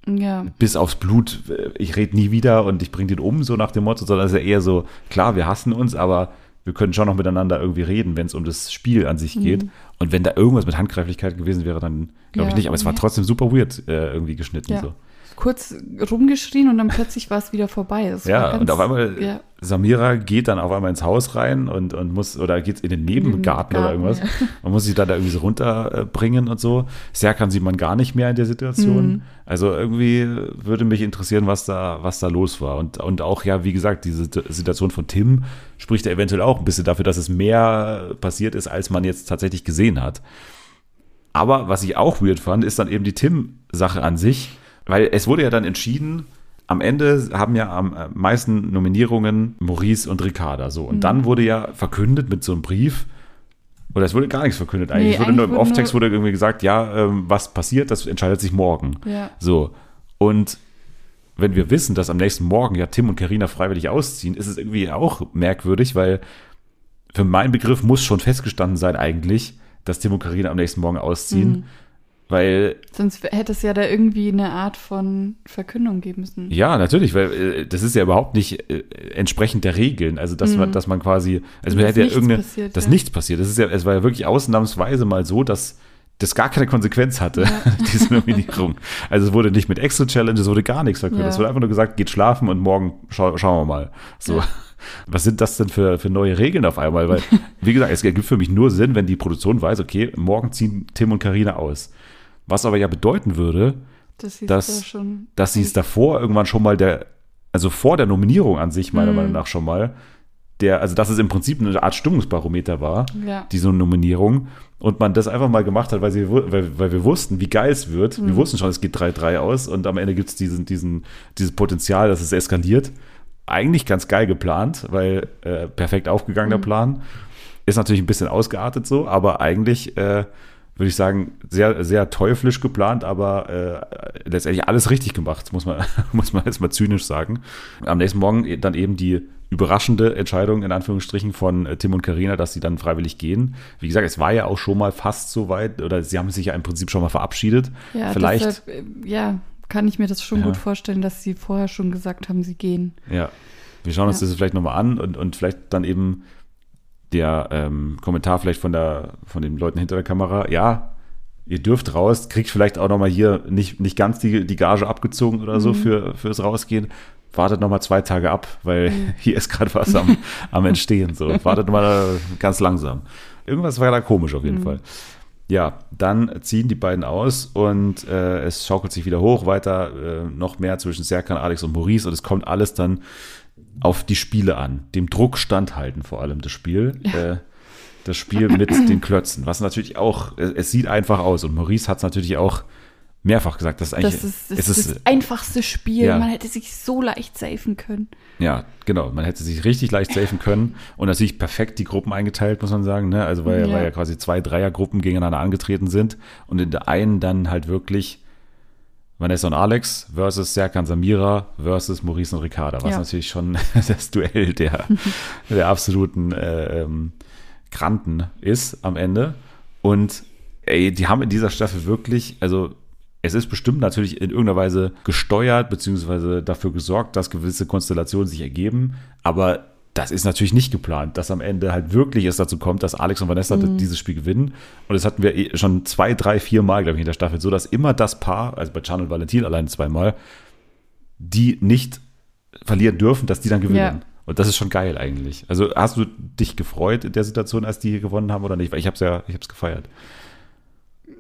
Ja. bis aufs Blut, äh, ich rede nie wieder und ich bringe den um, so nach dem Motto, sondern es ist ja eher so, klar, wir hassen uns, aber wir können schon noch miteinander irgendwie reden, wenn es um das Spiel an sich geht. Und wenn da irgendwas mit Handgreiflichkeit gewesen wäre, dann glaube ich Ja, nicht. Aber es war trotzdem super weird äh, irgendwie geschnitten. Ja. So. Kurz rumgeschrien und dann plötzlich war es wieder vorbei. Das Ja, ganz- und auf einmal, Ja. Samira geht dann auf einmal ins Haus rein und, und muss, oder geht in den Nebengarten oder irgendwas. ja. Man muss sich da, da irgendwie so runterbringen und so. Serkan sieht man gar nicht mehr in der Situation. Mhm. Also irgendwie würde mich interessieren, was da, was da los war. Und, und auch, ja, wie gesagt, diese Situation von Tim spricht ja eventuell auch ein bisschen dafür, dass es mehr passiert ist, als man jetzt tatsächlich gesehen hat. Aber was ich auch weird fand, ist dann eben die Tim-Sache an sich, weil es wurde ja dann entschieden, am Ende haben ja am äh, meisten Nominierungen Maurice und Ricarda so. Und Mhm. dann wurde ja verkündet mit so einem Brief, oder es wurde gar nichts verkündet eigentlich. Nee, es wurde nur im eigentlich Off-Text wurde irgendwie gesagt, ja, ähm, was passiert, das entscheidet sich morgen. Ja. So. Und wenn wir wissen, dass am nächsten Morgen ja Tim und Karina freiwillig ausziehen, ist es irgendwie auch merkwürdig, weil für meinen Begriff muss schon festgestanden sein eigentlich, dass Tim und Karina am nächsten Morgen ausziehen, Mhm. Weil Sonst hätte es ja da irgendwie eine Art von Verkündung geben müssen. ja, natürlich, weil äh, das ist ja überhaupt nicht äh, entsprechend der Regeln, also dass man, dass man quasi, also man hätte ja irgendeine, passiert, dass ja. nichts passiert. Das ist ja, es war ja wirklich ausnahmsweise mal so, dass das gar keine Konsequenz hatte, diese Nominierung. Also es wurde nicht mit Extra Challenge, es wurde gar nichts verkündet. Ja. Es wurde einfach nur gesagt, geht schlafen und morgen schau, schauen wir mal. So. Was sind das denn für, für neue Regeln auf einmal? Weil, wie gesagt, es ergibt für mich nur Sinn, wenn die Produktion weiß, okay, morgen ziehen Tim und Karina aus. Was aber ja bedeuten würde, Das dass- da dass sie es davor irgendwann schon mal der, also vor der Nominierung an sich, meiner Mhm. Meinung nach schon mal, der, also dass es im Prinzip eine Art Stimmungsbarometer war, Ja. diese Nominierung, und man das einfach mal gemacht hat, weil, sie, weil, weil wir wussten, wie geil es wird. Mhm. Wir wussten schon, es geht 3-3 aus und am Ende gibt es diesen, diesen, dieses Potenzial, dass es eskaliert. Eigentlich ganz geil geplant, weil äh, perfekt aufgegangen Mhm. Plan. Ist natürlich ein bisschen ausgeartet so, aber eigentlich äh, würde ich sagen, sehr, sehr teuflisch geplant, aber äh, letztendlich alles richtig gemacht, muss man, muss man jetzt mal zynisch sagen. Am nächsten Morgen dann eben die überraschende Entscheidung, in Anführungsstrichen, von äh, Tim und Karina, dass sie dann freiwillig gehen. Wie gesagt, es war ja auch schon mal fast so weit, oder sie haben sich ja im Prinzip schon mal verabschiedet. Ja, Vielleicht, deshalb, äh, ja, kann ich mir das schon Ja. gut vorstellen, dass sie vorher schon gesagt haben, sie gehen. ja. Wir schauen uns Ja. das vielleicht nochmal an und, und vielleicht dann eben der ähm, Kommentar vielleicht von der von den Leuten hinter der Kamera, ja, ihr dürft raus, kriegt vielleicht auch nochmal hier nicht, nicht ganz die, die Gage abgezogen oder so für, fürs Rausgehen. Wartet nochmal zwei Tage ab, weil hier ist gerade was am, am Entstehen. So. Wartet mal ganz langsam. Irgendwas war da komisch auf jeden Fall. Ja, dann ziehen die beiden aus und äh, es schaukelt sich wieder hoch, weiter äh, noch mehr zwischen Serkan, Alex und Maurice und es kommt alles dann auf die Spiele an, dem Druck standhalten vor allem das Spiel. Äh, das Spiel mit den Klötzen, was natürlich auch, äh, es sieht einfach aus und Maurice hat es natürlich auch mehrfach gesagt, dass eigentlich, Das ist das, ist ist, das einfachste Spiel. ja. Man hätte sich so leicht safen können. ja, genau, man hätte sich richtig leicht safen können und natürlich perfekt die Gruppen eingeteilt, muss man sagen, ne? also weil, Ja. weil ja quasi zwei Dreiergruppen gegeneinander angetreten sind und in der einen dann halt wirklich Vanessa und Alex versus Serkan Samira versus Maurice und Ricarda, was Ja. natürlich schon das Duell der, der absoluten äh, ähm, Granten ist am Ende. Und ey, die haben in dieser Staffel wirklich, also es ist bestimmt natürlich in irgendeiner Weise gesteuert, beziehungsweise dafür gesorgt, dass gewisse Konstellationen sich ergeben, aber das ist natürlich nicht geplant, dass am Ende halt wirklich es dazu kommt, dass Alex und Vanessa dieses Spiel gewinnen. Und das hatten wir eh schon zwei, drei, vier Mal, glaube ich, in der Staffel, so dass immer das Paar, also bei Chan und Valentin allein zweimal, die nicht verlieren dürfen, dass die dann gewinnen. Ja. Und das ist schon geil eigentlich. Also hast du dich gefreut in der Situation, als die gewonnen haben oder nicht? Weil ich habe es ja, ich habe es gefeiert.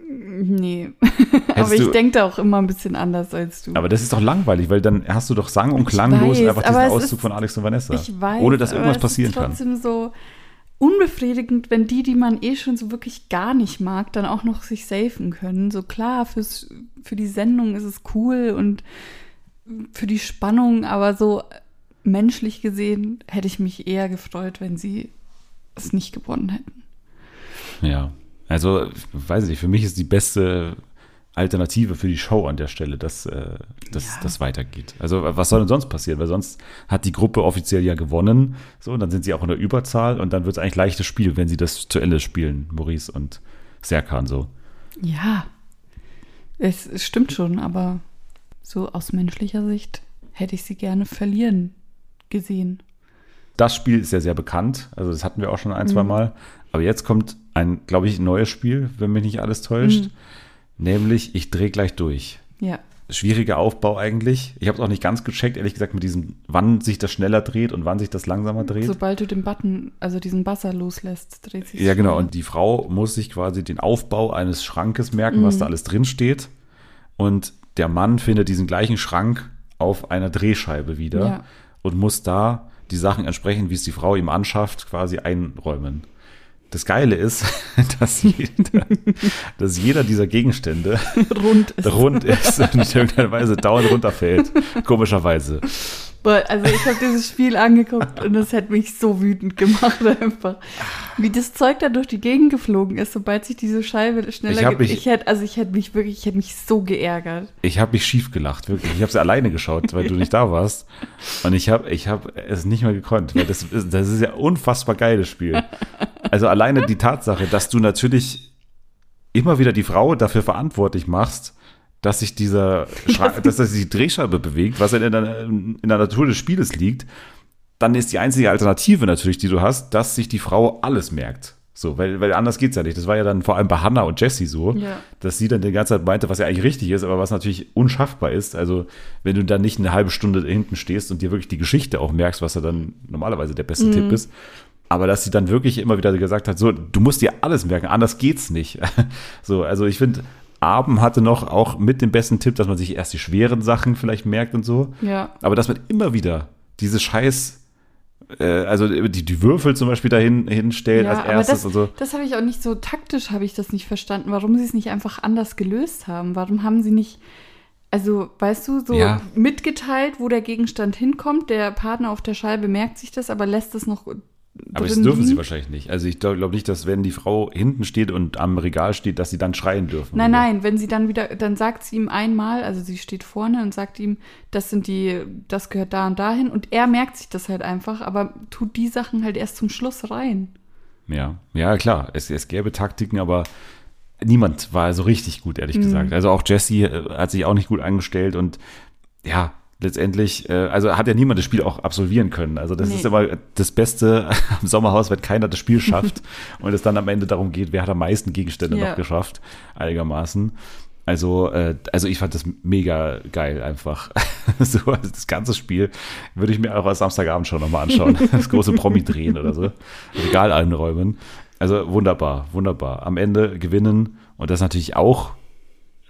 Nee. aber ich denke da auch immer ein bisschen anders als du. Aber das ist doch langweilig, weil dann hast du doch sang- und klanglos weiß, einfach diesen es Auszug ist- von Alex und Vanessa. ich weiß. ohne dass aber irgendwas es passieren ist kann. trotzdem so unbefriedigend, wenn die, die man eh schon so wirklich gar nicht mag, dann auch noch sich safen können. So klar, fürs, für die Sendung ist es cool und für die Spannung, aber so menschlich gesehen hätte ich mich eher gefreut, wenn sie es nicht gewonnen hätten. Ja. Also, weiß ich nicht, für mich ist die beste Alternative für die Show an der Stelle, dass äh, dass Ja. das weitergeht. Also was soll denn sonst passieren? Weil sonst hat die Gruppe offiziell ja gewonnen, so und dann sind sie auch in der Überzahl und dann wird es eigentlich leichtes Spiel, wenn sie das zu Ende spielen, Maurice und Serkan so. Ja, es, es stimmt schon, aber so aus menschlicher Sicht hätte ich sie gerne verlieren gesehen. Das Spiel ist ja sehr bekannt, also das hatten wir auch schon ein, Mhm. zwei Mal. Aber jetzt kommt ein, glaube ich, neues Spiel, wenn mich nicht alles täuscht. Mhm. Nämlich, ich drehe gleich durch. Ja, Schwieriger Aufbau eigentlich. Ich habe es auch nicht ganz gecheckt, ehrlich gesagt, mit diesem, wann sich das schneller dreht und wann sich das langsamer dreht. sobald du den Button, also diesen Buzzer loslässt, dreht sich Ja, genau. Und die Frau muss sich quasi den Aufbau eines Schrankes merken, was da alles drin steht. Und der Mann findet diesen gleichen Schrank auf einer Drehscheibe wieder Ja. und muss da die Sachen entsprechend, wie es die Frau ihm anschafft, quasi einräumen. Das Geile ist, dass jeder, dass jeder dieser Gegenstände rund ist. rund ist und in irgendeiner Weise dauernd runterfällt. Komischerweise. Also ich habe dieses Spiel angeguckt und es hat mich so wütend gemacht einfach. Wie das Zeug da durch die Gegend geflogen ist, sobald sich diese Scheibe schneller Ich mich- Ich hätte, also ich hätte mich wirklich, ich hätte mich so geärgert. Ich habe mich schief gelacht, wirklich. Ich habe sie alleine geschaut, weil du nicht da warst. Und ich habe ich hab es nicht mehr gekonnt, weil das ist, das ist ja unfassbar geiles Spiel. Also alleine die Tatsache, dass du natürlich immer wieder die Frau dafür verantwortlich machst, dass sich dieser dass sich die Drehscheibe bewegt, was in der, in der Natur des Spieles liegt, dann ist die einzige Alternative natürlich, die du hast, dass sich die Frau alles merkt. So, weil, weil anders geht's ja nicht. Das war ja dann vor allem bei Hannah und Jessie so, Ja. dass sie dann die ganze Zeit meinte, was ja eigentlich richtig ist, aber was natürlich unschaffbar ist. Also, wenn du dann nicht eine halbe Stunde hinten stehst und dir wirklich die Geschichte auch merkst, was ja dann normalerweise der beste Tipp ist. Aber dass sie dann wirklich immer wieder gesagt hat, so, du musst dir alles merken, anders geht's nicht. so, also ich finde, Abend hatte noch auch mit dem besten Tipp, dass man sich erst die schweren Sachen vielleicht merkt und so. Ja. Aber dass man immer wieder diese Scheiß, äh, also die, die Würfel zum Beispiel dahin hinstellt Ja, als erstes das, und so. das habe ich auch nicht so taktisch, habe ich das nicht verstanden, warum sie es nicht einfach anders gelöst haben. Warum haben sie nicht, also weißt du, so Ja. mitgeteilt, wo der Gegenstand hinkommt. Der Partner auf der Scheibe merkt sich das, aber lässt es noch. Aber das dürfen sie wahrscheinlich nicht. Also ich glaube glaub nicht, dass wenn die Frau hinten steht und am Regal steht, dass sie dann schreien dürfen. Nein, oder? nein, wenn sie dann wieder, dann sagt sie ihm einmal, also sie steht vorne und sagt ihm, das sind die, das gehört da und dahin und er merkt sich das halt einfach, aber tut die Sachen halt erst zum Schluss rein. Ja, ja klar. Es, es gäbe Taktiken, aber niemand war so richtig gut, Mhm. ehrlich gesagt. Also auch Jesse äh, hat sich auch nicht gut angestellt und ja, letztendlich, äh, also hat ja niemand das Spiel auch absolvieren können. Also das Nee. ist immer das Beste am Sommerhaus, wenn keiner das Spiel schafft und es dann am Ende darum geht, wer hat am meisten Gegenstände Ja. noch geschafft, einigermaßen. Also, äh, also ich fand das mega geil einfach. so, also das ganze Spiel würde ich mir auch als Samstagabend schon nochmal anschauen. Das große Promi drehen oder so. Regal einräumen. Also wunderbar, wunderbar. Am Ende gewinnen und das natürlich auch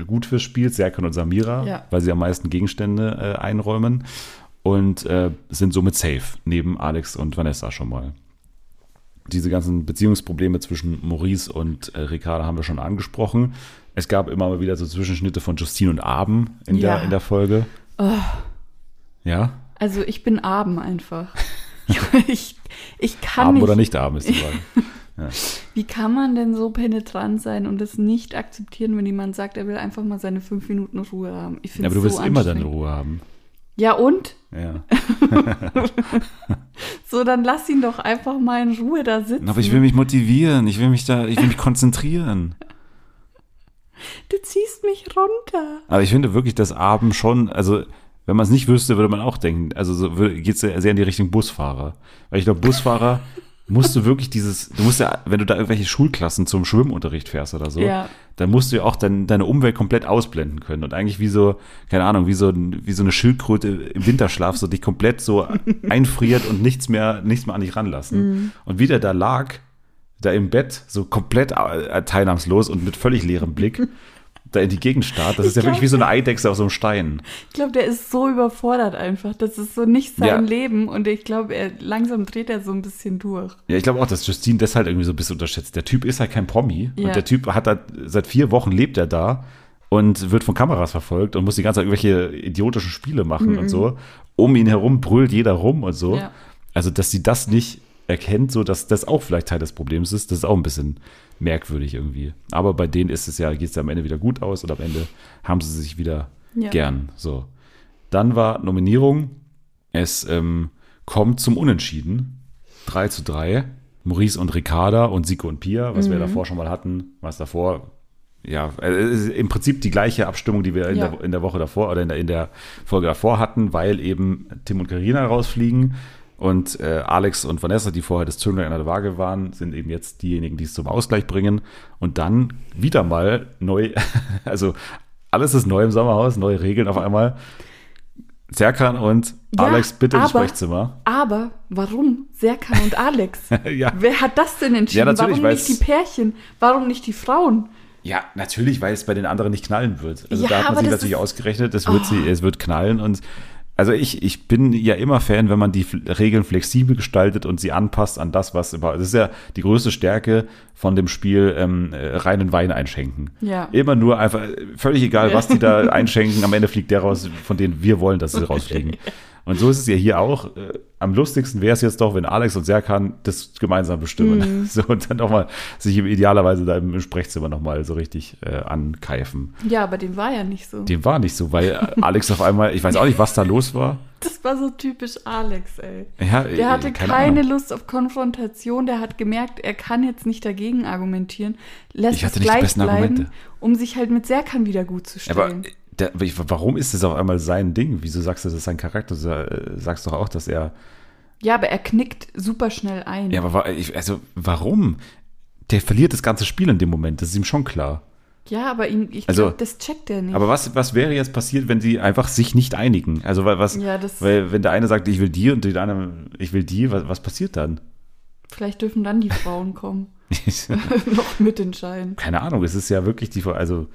gut fürs Spiel, Serkan und Samira, Ja. weil sie am meisten Gegenstände äh, einräumen und äh, sind somit safe, neben Alex und Vanessa schon mal. Diese ganzen Beziehungsprobleme zwischen Maurice und äh, Ricarda haben wir schon angesprochen. Es gab immer mal wieder so Zwischenschnitte von Justine und Abend in, Ja. der, in der Folge. Oh, Ja? also ich bin Abend einfach. ich, ich kann Abend nicht. oder nicht Abend ist die Frage. Wie kann man denn so penetrant sein und es nicht akzeptieren, wenn jemand sagt, er will einfach mal seine fünf Minuten Ruhe haben? Ich Ja, aber du so willst immer deine. Ruhe haben. Ja und? Ja. So, dann lass ihn doch einfach mal in Ruhe da sitzen. Aber ich will mich motivieren, ich will mich da, ich will mich konzentrieren. Du ziehst mich runter. Aber ich finde wirklich, dass Abend schon, also wenn man es nicht wüsste, würde man auch denken, also so geht es sehr in die Richtung Busfahrer. Weil ich glaube, Busfahrer musst du wirklich dieses, du musst ja, wenn du da irgendwelche Schulklassen zum Schwimmunterricht fährst oder so, Ja. dann musst du ja auch dein, deine Umwelt komplett ausblenden können und eigentlich wie so, keine Ahnung, wie so, wie so eine Schildkröte im Winterschlaf so dich komplett so einfriert und nichts mehr, nichts mehr an dich ranlassen. Und wie der da lag, da im Bett, so komplett teilnahmslos und mit völlig leerem Blick, da in die Gegend starrt, das ist ja Ich wirklich wie so glaub, eine Eidechse auf so einem Stein. Ich glaube, der ist so überfordert einfach. Das ist so nicht sein Ja. Leben und ich glaube, er langsam dreht er so ein bisschen durch. Ja, ich glaube auch, dass Justine das halt irgendwie so ein bisschen unterschätzt. Der Typ ist halt kein Promi Ja. und der Typ hat halt, seit vier Wochen lebt er da und wird von Kameras verfolgt und muss die ganze Zeit irgendwelche idiotischen Spiele machen und so. Um ihn herum brüllt jeder rum und so. Ja. Also, dass sie das nicht erkennt so, dass das auch vielleicht Teil des Problems ist. Das ist auch ein bisschen merkwürdig irgendwie. Aber bei denen ist es ja, geht es ja am Ende wieder gut aus und am Ende haben sie sich wieder Ja. gern. So. Dann war Nominierung. Es ähm, kommt zum Unentschieden. 3 zu 3. Maurice und Ricarda und Siko und Pia, was Mhm. wir davor schon mal hatten, was davor, ja, äh, im Prinzip die gleiche Abstimmung, die wir in, Ja. der, in der Woche davor oder in der, in der Folge davor hatten, weil eben Tim und Karina rausfliegen und äh, Alex und Vanessa, die vorher das Zünglein an der Waage waren, sind eben jetzt diejenigen, die es zum Ausgleich bringen und dann wieder mal neu, also alles ist neu im Sommerhaus, neue Regeln auf einmal. Serkan und Ja, Alex, bitte ins aber- Sprechzimmer. Aber warum Serkan und Alex? ja. Wer hat das denn entschieden? Ja, warum nicht die Pärchen? Warum nicht die Frauen? Ja, natürlich, weil es bei den anderen nicht knallen wird. Also Ja, da hat man sich natürlich Oh. ausgerechnet, es wird, sie, es wird knallen und also ich, ich bin ja immer Fan, wenn man die Regeln flexibel gestaltet und sie anpasst an das, was über. Das ist ja die größte Stärke von dem Spiel ähm, äh, reinen Wein einschenken. Ja. Immer nur einfach, völlig egal, was die da einschenken, am Ende fliegt der raus, von denen wir wollen, dass sie rausfliegen. Und so ist es ja hier auch. Äh, am lustigsten wäre es jetzt doch, wenn Alex und Serkan das gemeinsam bestimmen. Mhm. So, und dann nochmal sich idealerweise da im Sprechzimmer nochmal so richtig äh, ankeifen. Ja, aber dem war ja nicht so. Dem war nicht so, weil äh, Alex auf einmal, ich weiß auch nicht, was da los war. Das war so typisch Alex, ey. Ja, Der hatte äh, keine, Ahnung. Lust auf Konfrontation. Der hat gemerkt, er kann jetzt nicht dagegen argumentieren. Lässt Ich hatte es nicht die gleich besten bleiben, Argumente. um sich halt mit Serkan wieder gut zu Aber stellen. äh, der, warum ist das auf einmal sein Ding? Wieso sagst du, das ist sein Charakter? Du äh, sagst doch auch, dass er. ja, aber er knickt super schnell ein. Ja, aber also warum? Der verliert das ganze Spiel in dem Moment, das ist ihm schon klar. Ja, aber ihn, ich Also- glaube, das checkt er nicht. Aber was, was wäre jetzt passiert, wenn sie einfach sich nicht einigen? Also weil was, Ja, weil wenn der eine sagt, ich will die und der andere, ich will die, was, was passiert dann? Vielleicht dürfen dann die Frauen kommen. Noch mitentscheiden. Keine Ahnung, es ist ja wirklich die, also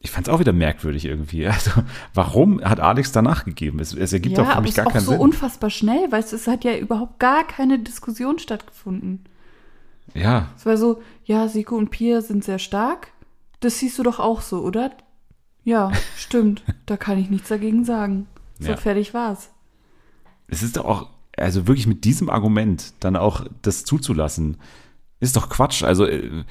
ich fand es auch wieder merkwürdig irgendwie. Also warum hat Alex danach gegeben? Es, es ergibt ja, doch für mich es gar ist auch keinen so Sinn. unfassbar schnell, weißt du, es hat ja überhaupt gar keine Diskussion stattgefunden. Ja, Es war so, ja, Siko und Pia sind sehr stark. Das siehst du doch auch so, oder? Ja, stimmt. Da kann ich nichts dagegen sagen. So, Ja. fertig war's. es ist doch auch, also wirklich mit diesem Argument dann auch das zuzulassen, ist doch Quatsch. Also äh,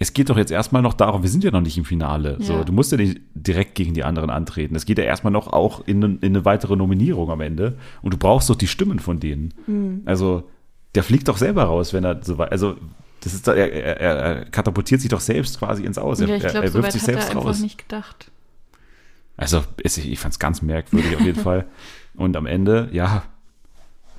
es geht doch jetzt erstmal noch darum, wir sind ja noch nicht im Finale. So, Ja. du musst ja nicht direkt gegen die anderen antreten. Es geht ja erstmal noch auch in, in eine weitere Nominierung am Ende. Und du brauchst doch die Stimmen von denen. Hm. Also der fliegt doch selber raus, wenn er so weit. Also das ist, er, er, er katapultiert sich doch selbst quasi ins Aus. Er, ja, ich er, glaube, er so wirft weit sich er selbst raus. nicht gedacht. Also ich fand es ganz merkwürdig auf jeden Fall. Und am Ende, ja,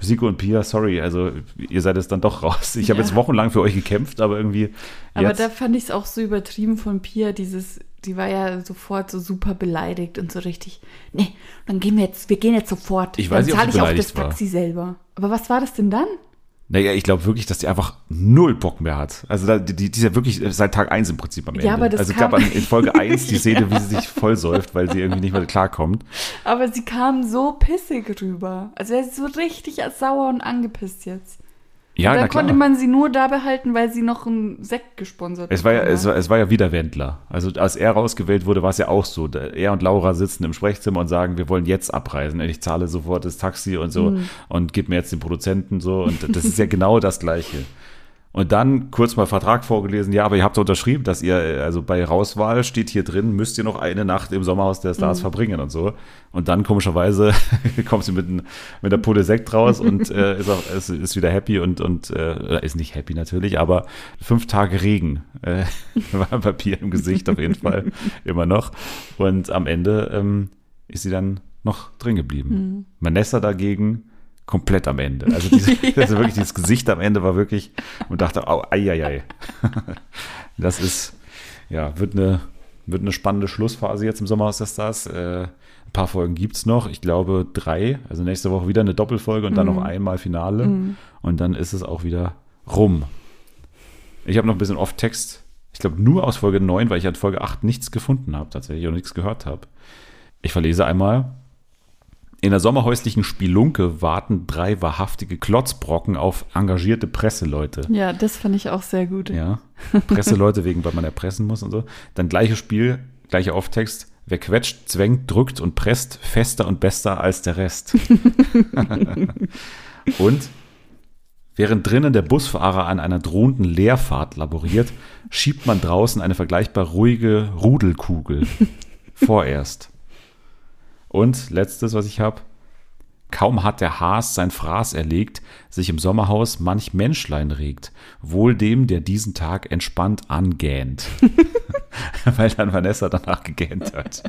Siko und Pia, sorry, also ihr seid jetzt dann doch raus. Ich habe Ja. jetzt wochenlang für euch gekämpft, aber irgendwie Aber jetzt, da fand ich es auch so übertrieben von Pia, dieses, die war ja sofort so super beleidigt und so richtig, nee, dann gehen wir jetzt, wir gehen jetzt sofort. Ich weiß nicht, dann ob zahle sie ich auch das war. Taxi selber. Aber was war das denn dann? Naja, ich glaube wirklich, dass die einfach null Bock mehr hat. Also da, die, die ist ja wirklich seit Tag 1 im Prinzip am Ja, Ende. aber das also es gab in Folge 1 die Szene, wie sie sich vollsäuft, weil sie irgendwie nicht mehr klarkommt. Aber sie kam so pissig rüber. Also er ist so richtig sauer und angepisst jetzt. Ja, klar. konnte man sie nur da behalten, weil sie noch einen Sekt gesponsert Es war, ja, es, war, es war ja wieder Wendler. Also als er rausgewählt wurde, war es ja auch so. Er und Laura sitzen im Sprechzimmer und sagen, wir wollen jetzt abreisen. Ich zahle sofort das Taxi und so und gib mir jetzt den Produzenten so. Und das ist ja genau das Gleiche. Und dann kurz mal Vertrag vorgelesen, ja, aber ihr habt unterschrieben, dass ihr, äh, also bei Rauswahl steht hier drin, müsst ihr noch eine Nacht im Sommerhaus der Stars verbringen und so. Und dann komischerweise kommt sie mit, ein, mit der Pulle Sekt raus und äh, ist, auch, ist, ist wieder happy und, und äh, oder ist nicht happy natürlich, aber fünf Tage Regen äh, war Papier im Gesicht auf jeden Fall immer noch. Und am Ende ähm, ist sie dann noch drin geblieben. Vanessa dagegen komplett am Ende. Also, diese, also wirklich dieses Gesicht am Ende war wirklich und dachte, au, ei, ei, ei. Das ist, ja, wird eine, wird eine spannende Schlussphase jetzt im Sommerhaus der Stars. Äh, ein paar Folgen gibt's noch. Ich glaube drei. Also nächste Woche wieder eine Doppelfolge und dann noch einmal Finale. Und dann ist es auch wieder rum. Ich habe noch ein bisschen Off-Text. Ich glaube nur aus Folge 9, weil ich an Folge 8 nichts gefunden habe tatsächlich und nichts gehört habe. Ich verlese einmal. In der sommerhäuslichen Spielunke warten drei wahrhaftige Klotzbrocken auf engagierte Presseleute. Ja, das fand ich auch sehr gut. Ja, Presseleute wegen, weil man erpressen muss und so. Dann gleiches Spiel, gleicher Auftext. Wer quetscht, zwängt, drückt und presst, fester und besser als der Rest. und Während drinnen der Busfahrer an einer drohenden Leerfahrt laboriert, schiebt man draußen eine vergleichbar ruhige Rudelkugel. Vorerst. Und letztes, was ich habe. Kaum hat der Haas sein Fraß erlegt, sich im Sommerhaus manch Menschlein regt, wohl dem, der diesen Tag entspannt angähnt. Weil dann Vanessa danach gegähnt hat.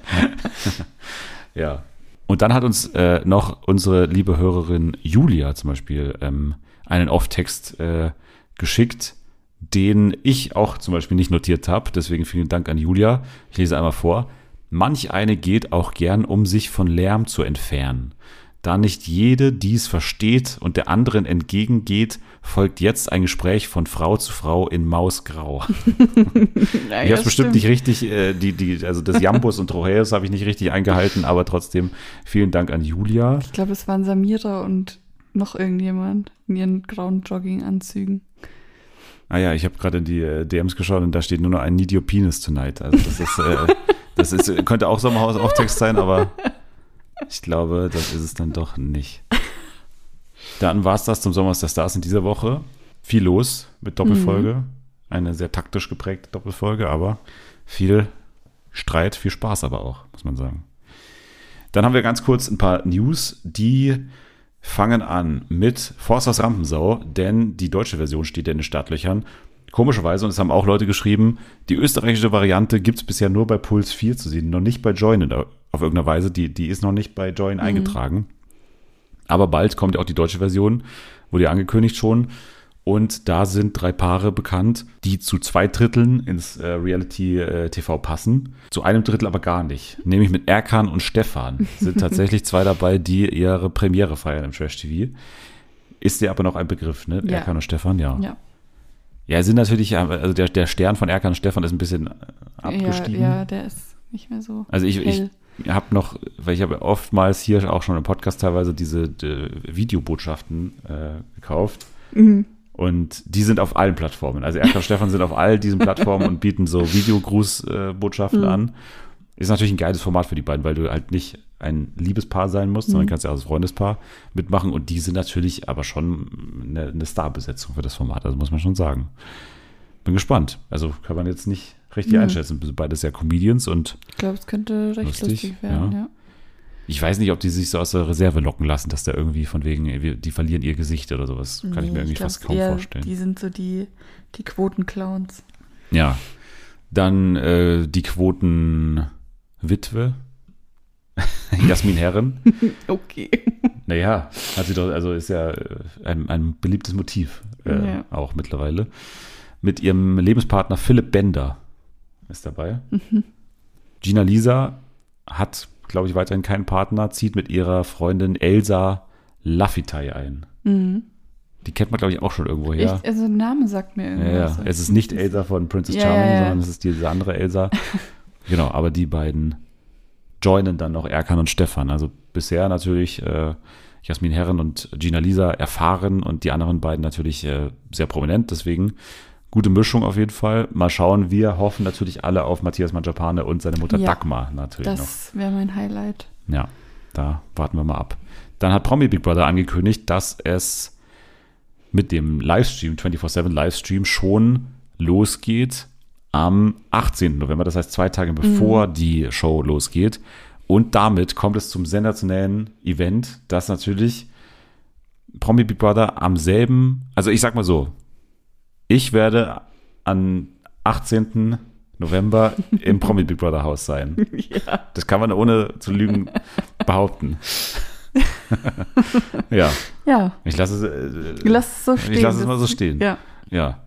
ja. Und dann hat uns äh, noch unsere liebe Hörerin Julia zum Beispiel ähm, einen Off-Text äh, geschickt, den ich auch zum Beispiel nicht notiert habe. Deswegen vielen Dank an Julia. Ich lese einmal vor. Manch eine geht auch gern, um sich von Lärm zu entfernen. Da nicht jede dies versteht und der anderen entgegengeht, folgt jetzt ein Gespräch von Frau zu Frau in Mausgrau. Ja, ich habe bestimmt nicht richtig, äh, die, die, also das Jambus und Trocheus habe ich nicht richtig eingehalten, aber trotzdem vielen Dank an Julia. Ich glaube, es waren Samira und noch irgendjemand in ihren grauen Jogginganzügen. Ah ja, ich habe gerade in die äh, DMs geschaut und da steht nur noch ein Need Your Penis tonight. Also das ist, äh, das ist, könnte auch Sommerhaus Auftext sein, aber ich glaube, das ist es dann doch nicht. Dann war es das zum Sommer der Stars in dieser Woche. Viel los mit Doppelfolge. Eine sehr taktisch geprägte Doppelfolge, aber viel Streit, viel Spaß aber auch, muss man sagen. Dann haben wir ganz kurz ein paar News, die fangen an mit Forsters Rampensau, denn die deutsche Version steht ja in den Startlöchern. Komischerweise, und es haben auch Leute geschrieben, die österreichische Variante gibt es bisher nur bei Puls 4 zu sehen, noch nicht bei Join in der, auf irgendeiner Weise. Die, die ist noch nicht bei Join eingetragen. Aber bald kommt ja auch die deutsche Version, wurde ja angekündigt schon. Und da sind drei Paare bekannt, die zu zwei Dritteln ins äh, Reality-TV passen, zu einem Drittel aber gar nicht. Nämlich mit Erkan und Stefan sind tatsächlich zwei dabei, die ihre Premiere feiern im Trash-TV. Ist dir aber noch ein Begriff, ne? Ja. Erkan und Stefan, ja. Ja. Ja, sind natürlich, also der, der Stern von Erkan und Stefan ist ein bisschen äh, Ja, abgestiegen. ja, der ist nicht mehr so. Also ich, ich habe noch, weil ich habe oftmals hier auch schon im Podcast teilweise diese äh, Videobotschaften äh, gekauft. Mhm. Und die sind auf allen Plattformen. Also Erkan und Stefan sind auf all diesen Plattformen und bieten so Videogrußbotschaften Mhm. an. Ist natürlich ein geiles Format für die beiden, weil du halt nicht ein Liebespaar sein musst, Mhm. sondern kannst ja auch als Freundespaar mitmachen. Und die sind natürlich aber schon eine, eine Starbesetzung für das Format. Also muss man schon sagen. Bin gespannt. Also kann man jetzt nicht richtig Mhm. einschätzen. Sind Beides ja Comedians und Ich glaube, es könnte recht Lustig, lustig, werden, ja. ja. ich weiß nicht, ob die sich so aus der Reserve locken lassen, dass da irgendwie von wegen, die verlieren ihr Gesicht oder sowas. Kann ich mir Nee, irgendwie glaub fast kaum vorstellen. Die sind so die, die Quotenclowns. Ja. Dann äh, die Quotenwitwe. Jasmin Herren. Okay. Naja, hat sie doch, also ist ja äh, ein, ein beliebtes Motiv äh, Ja. auch mittlerweile. Mit ihrem Lebenspartner Philipp Bender ist dabei. Mhm. Gina Lisa hat, glaube ich, weiterhin keinen Partner, zieht mit ihrer Freundin Elsa Laffitay ein. Mhm. Die kennt man, glaube ich, auch schon irgendwo her. Ich, also, der Name sagt mir Ja, irgendwas. ja. Es ist nicht Elsa von Princess Ja, Charming, ja, ja. sondern es ist diese andere Elsa. genau, aber die beiden joinen dann noch Erkan und Stefan. Also bisher natürlich äh, Jasmin Herren und Gina Lisa erfahren und die anderen beiden natürlich äh, sehr prominent. Deswegen gute Mischung auf jeden Fall. Mal schauen. Wir hoffen natürlich alle auf Matthias Manjapane und seine Mutter Ja, Dagmar natürlich noch. Das wäre mein Highlight. Ja, da warten wir mal ab. Dann hat Promi Big Brother angekündigt, dass es mit dem Livestream, 24-7 Livestream, schon losgeht am 18. November, das heißt zwei Tage bevor die Show losgeht. Und damit kommt es zum sensationellen Event, das natürlich Promi Big Brother am selben, also ich sag mal so, ich werde am 18. November im Promi Big Brother Haus sein. ja. Das kann man ohne zu lügen behaupten. ja, Ja, ich lasse es, äh, lass es so stehen. ich lasse es mal so stehen. Ja. Ja.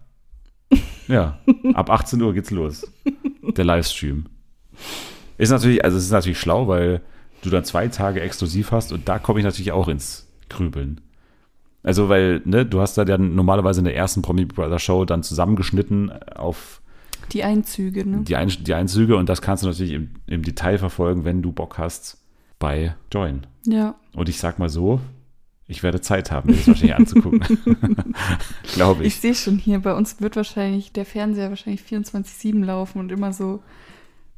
Ja, ab 18 Uhr geht's los. Der Livestream. Ist natürlich, also es ist natürlich schlau, weil du dann zwei Tage exklusiv hast und da komme ich natürlich auch ins Grübeln. Also, weil, ne, du hast da dann normalerweise in der ersten Promi Brother Show dann zusammengeschnitten auf Die Einzüge, ne? die, Ein die Einzüge und das kannst du natürlich im, im Detail verfolgen, wenn du Bock hast bei Join. Ja. Und ich sag mal so, ich werde Zeit haben, mir das wahrscheinlich anzugucken. Glaube Ich ich. sehe schon hier, bei uns wird wahrscheinlich der Fernseher wahrscheinlich 24-7 laufen und immer so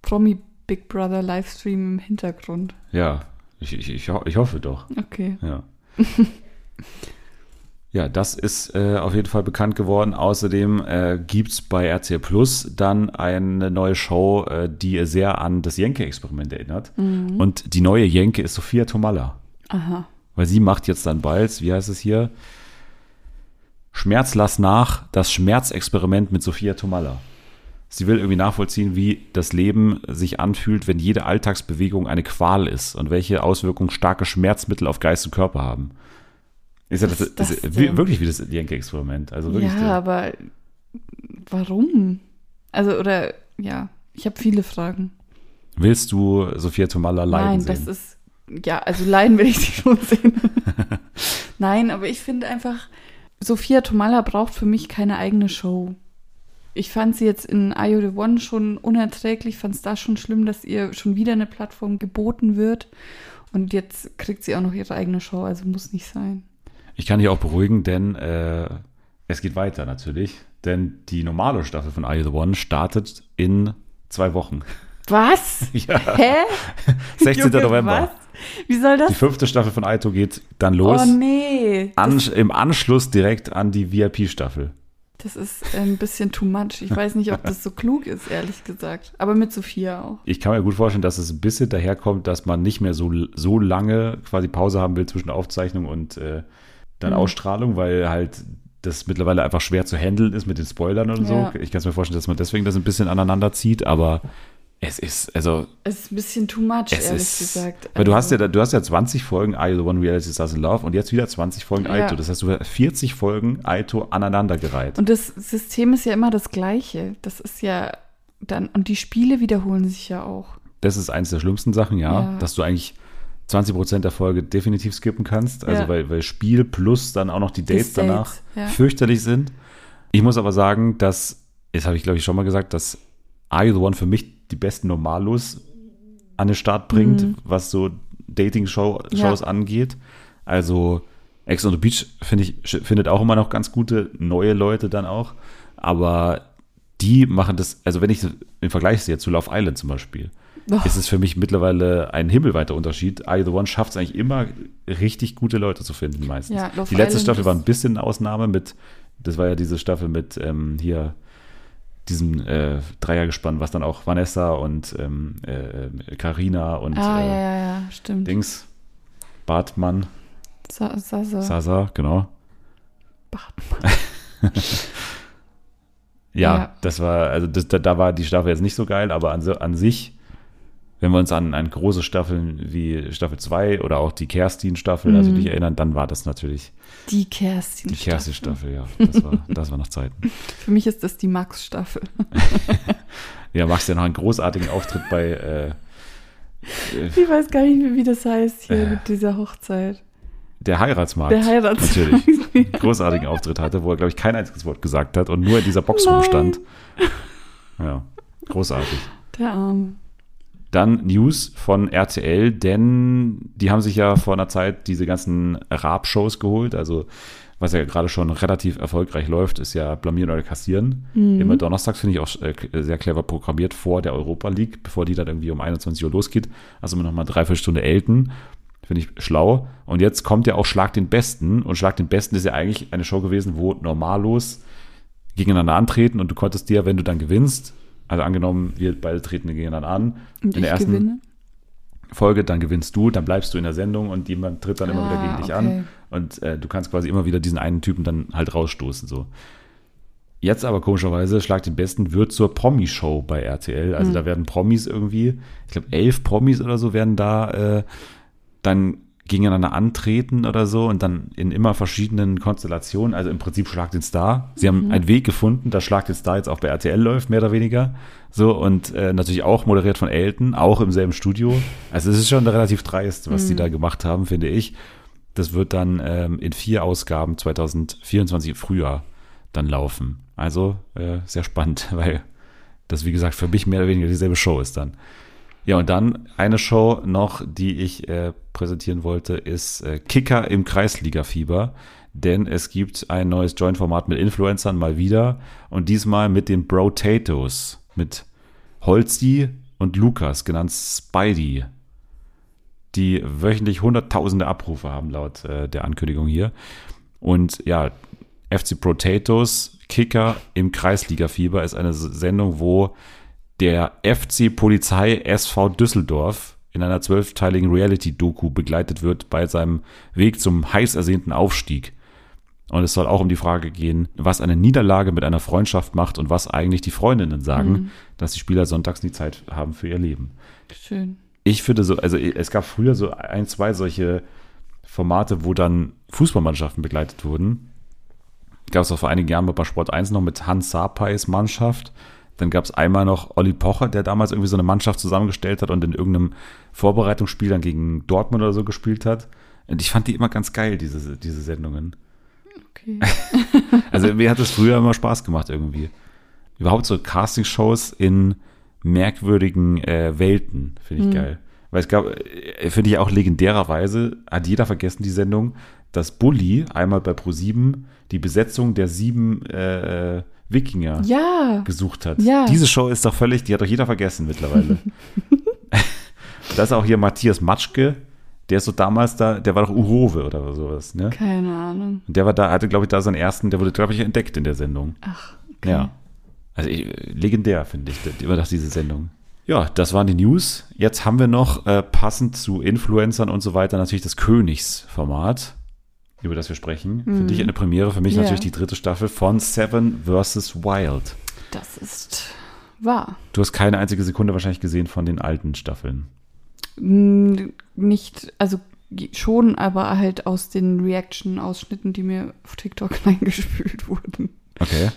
Promi Big Brother Livestream im Hintergrund. Ja, ich, ich, ich, ho- ich hoffe doch. Okay. Ja. Ja, das ist äh, auf jeden Fall bekannt geworden. Außerdem äh, gibt es bei RTL Plus dann eine neue Show, äh, die sehr an das Jenke-Experiment erinnert. Und die neue Jenke ist Sophia Tomalla. Aha. Weil sie macht jetzt dann bald, wie heißt es hier? Schmerz lass nach, das Schmerzexperiment mit Sophia Tomalla. Sie will irgendwie nachvollziehen, wie das Leben sich anfühlt, wenn jede Alltagsbewegung eine Qual ist und welche Auswirkungen starke Schmerzmittel auf Geist und Körper haben. Ist ja das, ist das ist wirklich wie das Jenke-Experiment. Also wirklich. Ja, der- aber warum? Also, oder, ja, ich habe viele Fragen. willst du Sophia Tomalla leiden Nein, sehen? das ist, ja, also leiden will ich sie schon sehen. Nein, aber ich finde einfach, Sophia Tomalla braucht für mich keine eigene Show. Ich fand sie jetzt in IO The One schon unerträglich, fand es da schon schlimm, dass ihr schon wieder eine Plattform geboten wird. Und jetzt kriegt sie auch noch ihre eigene Show, also muss nicht sein. Ich kann dich auch beruhigen, denn äh, es geht weiter natürlich. Denn die normale Staffel von You the One startet in zwei Wochen. Was? Ja, Hä? 16. Junge, November. Was? Wie soll das? Die fünfte Staffel von Aito geht dann los. Oh nee. An, Im Anschluss direkt an die VIP-Staffel. Das ist ein bisschen too much. Ich weiß nicht, ob das so klug ist, ehrlich gesagt. Aber mit Sophia auch. Ich kann mir gut vorstellen, dass es ein bisschen daherkommt, dass man nicht mehr so, so lange quasi Pause haben will zwischen Aufzeichnung und äh, dann Mhm. Ausstrahlung, weil halt das mittlerweile einfach schwer zu handeln ist mit den Spoilern und Ja. so. Ich kann es mir vorstellen, dass man deswegen das ein bisschen aneinander zieht, aber es ist, also Es ist ein bisschen too much, ehrlich ist, gesagt. weil du hast ja, Also, du hast ja 20 Folgen You the One Reality Stars in Love und jetzt wieder 20 Folgen Ja. Aito. Das heißt, du hast 40 Folgen Aito aneinandergereiht. Und das System ist ja immer das gleiche. Das ist ja dann, und die Spiele wiederholen sich ja auch. Das ist eines der schlimmsten Sachen, ja, Ja. dass du eigentlich 20% der Folge definitiv skippen kannst. Also Ja. weil, weil Spiel plus dann auch noch die Dates Dates, danach ja. fürchterlich sind. Ich muss aber sagen, dass, das habe ich glaube ich schon mal gesagt, dass You the One für mich die besten Normalos an den Start bringt, was so Dating-Shows Mhm. Ja. angeht. Also Ex on the Beach finde ich, findet auch immer noch ganz gute neue Leute dann auch. Aber die machen das, also wenn ich im Vergleich sehe zu Love Island zum Beispiel, Oh. ist es für mich mittlerweile ein himmelweiter Unterschied. Are You the One schafft es eigentlich immer, richtig gute Leute zu finden meistens. Ja, die letzte Island Staffel war ein bisschen eine Ausnahme mit, das war ja diese Staffel mit ähm, hier diesem äh, Dreiergespann, was dann auch Vanessa und ähm, äh, Carina und Ah, äh, ja, ja, stimmt. Dings, Bartmann, Sa Sasa. Sasa, genau. Bartmann. Ja, Ja. das war, also das, da, da war die Staffel jetzt nicht so geil, aber an, an sich, wenn wir uns an, an große Staffeln wie Staffel 2 oder auch die Kerstin-Staffel Mhm. natürlich erinnern, dann war das natürlich Die Kerstin. die Kerstin-Staffel, ja. Das war, das war noch Zeiten. Für mich ist das die Max-Staffel. Ja, Max ja noch einen großartigen Auftritt bei, äh, Ich weiß gar nicht, mehr, wie das heißt hier Äh. mit dieser Hochzeit. der Heiratsmarkt. Der Heirats. Natürlich. Großartigen Auftritt hatte, wo er, glaube ich, kein einziges Wort gesagt hat und nur in dieser Box Nein. rumstand. Ja, großartig. Der Arme. Dann News von RTL, denn die haben sich ja vor einer Zeit diese ganzen Rap-Shows geholt. Also, was ja gerade schon relativ erfolgreich läuft, ist ja Blamieren oder Kassieren. Immer donnerstags finde ich auch äh, sehr clever programmiert vor der Europa League, bevor die dann irgendwie um 21 Uhr losgeht. Also immer noch mal dreiviertel Stunde Elten. Finde ich schlau. Und jetzt kommt ja auch Schlag den Besten. Und Schlag den Besten ist ja eigentlich eine Show gewesen, wo normallos gegeneinander antreten und du konntest dir, wenn du dann gewinnst, also angenommen, wir beide treten gegeneinander an, Und in der ersten gewinne. Folge, dann gewinnst du, dann bleibst du in der Sendung und jemand tritt dann immer Ah, wieder gegen dich okay. an und äh, du kannst quasi immer wieder diesen einen Typen dann halt rausstoßen so. Jetzt aber komischerweise, Schlag den Besten wird zur Promi-Show bei RTL. Mhm. Also da werden Promis irgendwie, ich glaube elf Promis oder so werden da äh, dann gegeneinander antreten oder so und dann in immer verschiedenen Konstellationen. Also im Prinzip Schlag den Star. Sie Mhm. haben einen Weg gefunden, dass Schlag den Star jetzt auch bei RTL läuft, mehr oder weniger. So und äh, natürlich auch moderiert von Elton, auch im selben Studio. Also es ist schon relativ dreist, was die da gemacht haben, finde ich. Das wird dann ähm, in vier Ausgaben 2024 im Frühjahr dann laufen. Also äh, sehr spannend, weil das, wie gesagt, für mich mehr oder weniger dieselbe Show ist dann. Ja, und dann eine Show noch, die ich äh, präsentieren wollte, ist äh, Kicker im Kreisliga-Fieber. Denn es gibt ein neues Joint-Format mit Influencern mal wieder. Und diesmal mit den Bro-Tatos. Mit Holzi und Lukas, genannt Spidey. Die wöchentlich hunderttausende Abrufe haben laut äh, der Ankündigung hier. Und ja, FC Potatoes, Kicker im Kreisligafieber ist eine Sendung, wo der FC Polizei SV Düsseldorf in einer zwölfteiligen Reality-Doku begleitet wird bei seinem Weg zum heiß ersehnten Aufstieg. Und es soll auch um die Frage gehen, was eine Niederlage mit einer Freundschaft macht und was eigentlich die Freundinnen sagen, dass die Spieler sonntags nie Zeit haben für ihr Leben. Schön. Ich finde so, also es gab früher so ein, zwei solche Formate, wo dann Fußballmannschaften begleitet wurden. Gab es auch vor einigen Jahren bei Sport 1 noch mit Hans Sarpeis Mannschaft. Dann gab es einmal noch Olli Pocher, der damals irgendwie so eine Mannschaft zusammengestellt hat und in irgendeinem Vorbereitungsspiel dann gegen Dortmund oder so gespielt hat. Und ich fand die immer ganz geil, diese, diese Sendungen. Okay. Also mir hat es früher immer Spaß gemacht irgendwie. Überhaupt so Castingshows in merkwürdigen äh, Welten finde ich geil. Weil es gab, äh, finde ich auch legendärerweise, hat jeder vergessen die Sendung, dass Bully einmal bei Pro7 die Besetzung der sieben äh, Wikinger Ja. gesucht hat. Ja. Diese Show ist doch völlig, die hat doch jeder vergessen mittlerweile. das ist auch hier Matthias Matschke, der ist so damals da, der war doch Urowe oder sowas, ne? Keine Ahnung. Und der war da, hatte, glaube ich, da seinen ersten, der wurde, glaube ich, entdeckt in der Sendung. Ach, okay. Ja. Also legendär, finde ich, immer noch diese Sendung. Ja, das waren die News. Jetzt haben wir noch äh, passend zu Influencern und so weiter natürlich das Königsformat, über das wir sprechen. Für dich eine Premiere, für mich Mhm. Ja. natürlich die dritte Staffel von Seven vs. Wild. Das ist wahr. Du hast keine einzige Sekunde wahrscheinlich gesehen von den alten Staffeln. Nicht, also schon, aber halt aus den Reaction-Ausschnitten, die mir auf TikTok reingespült wurden. Okay.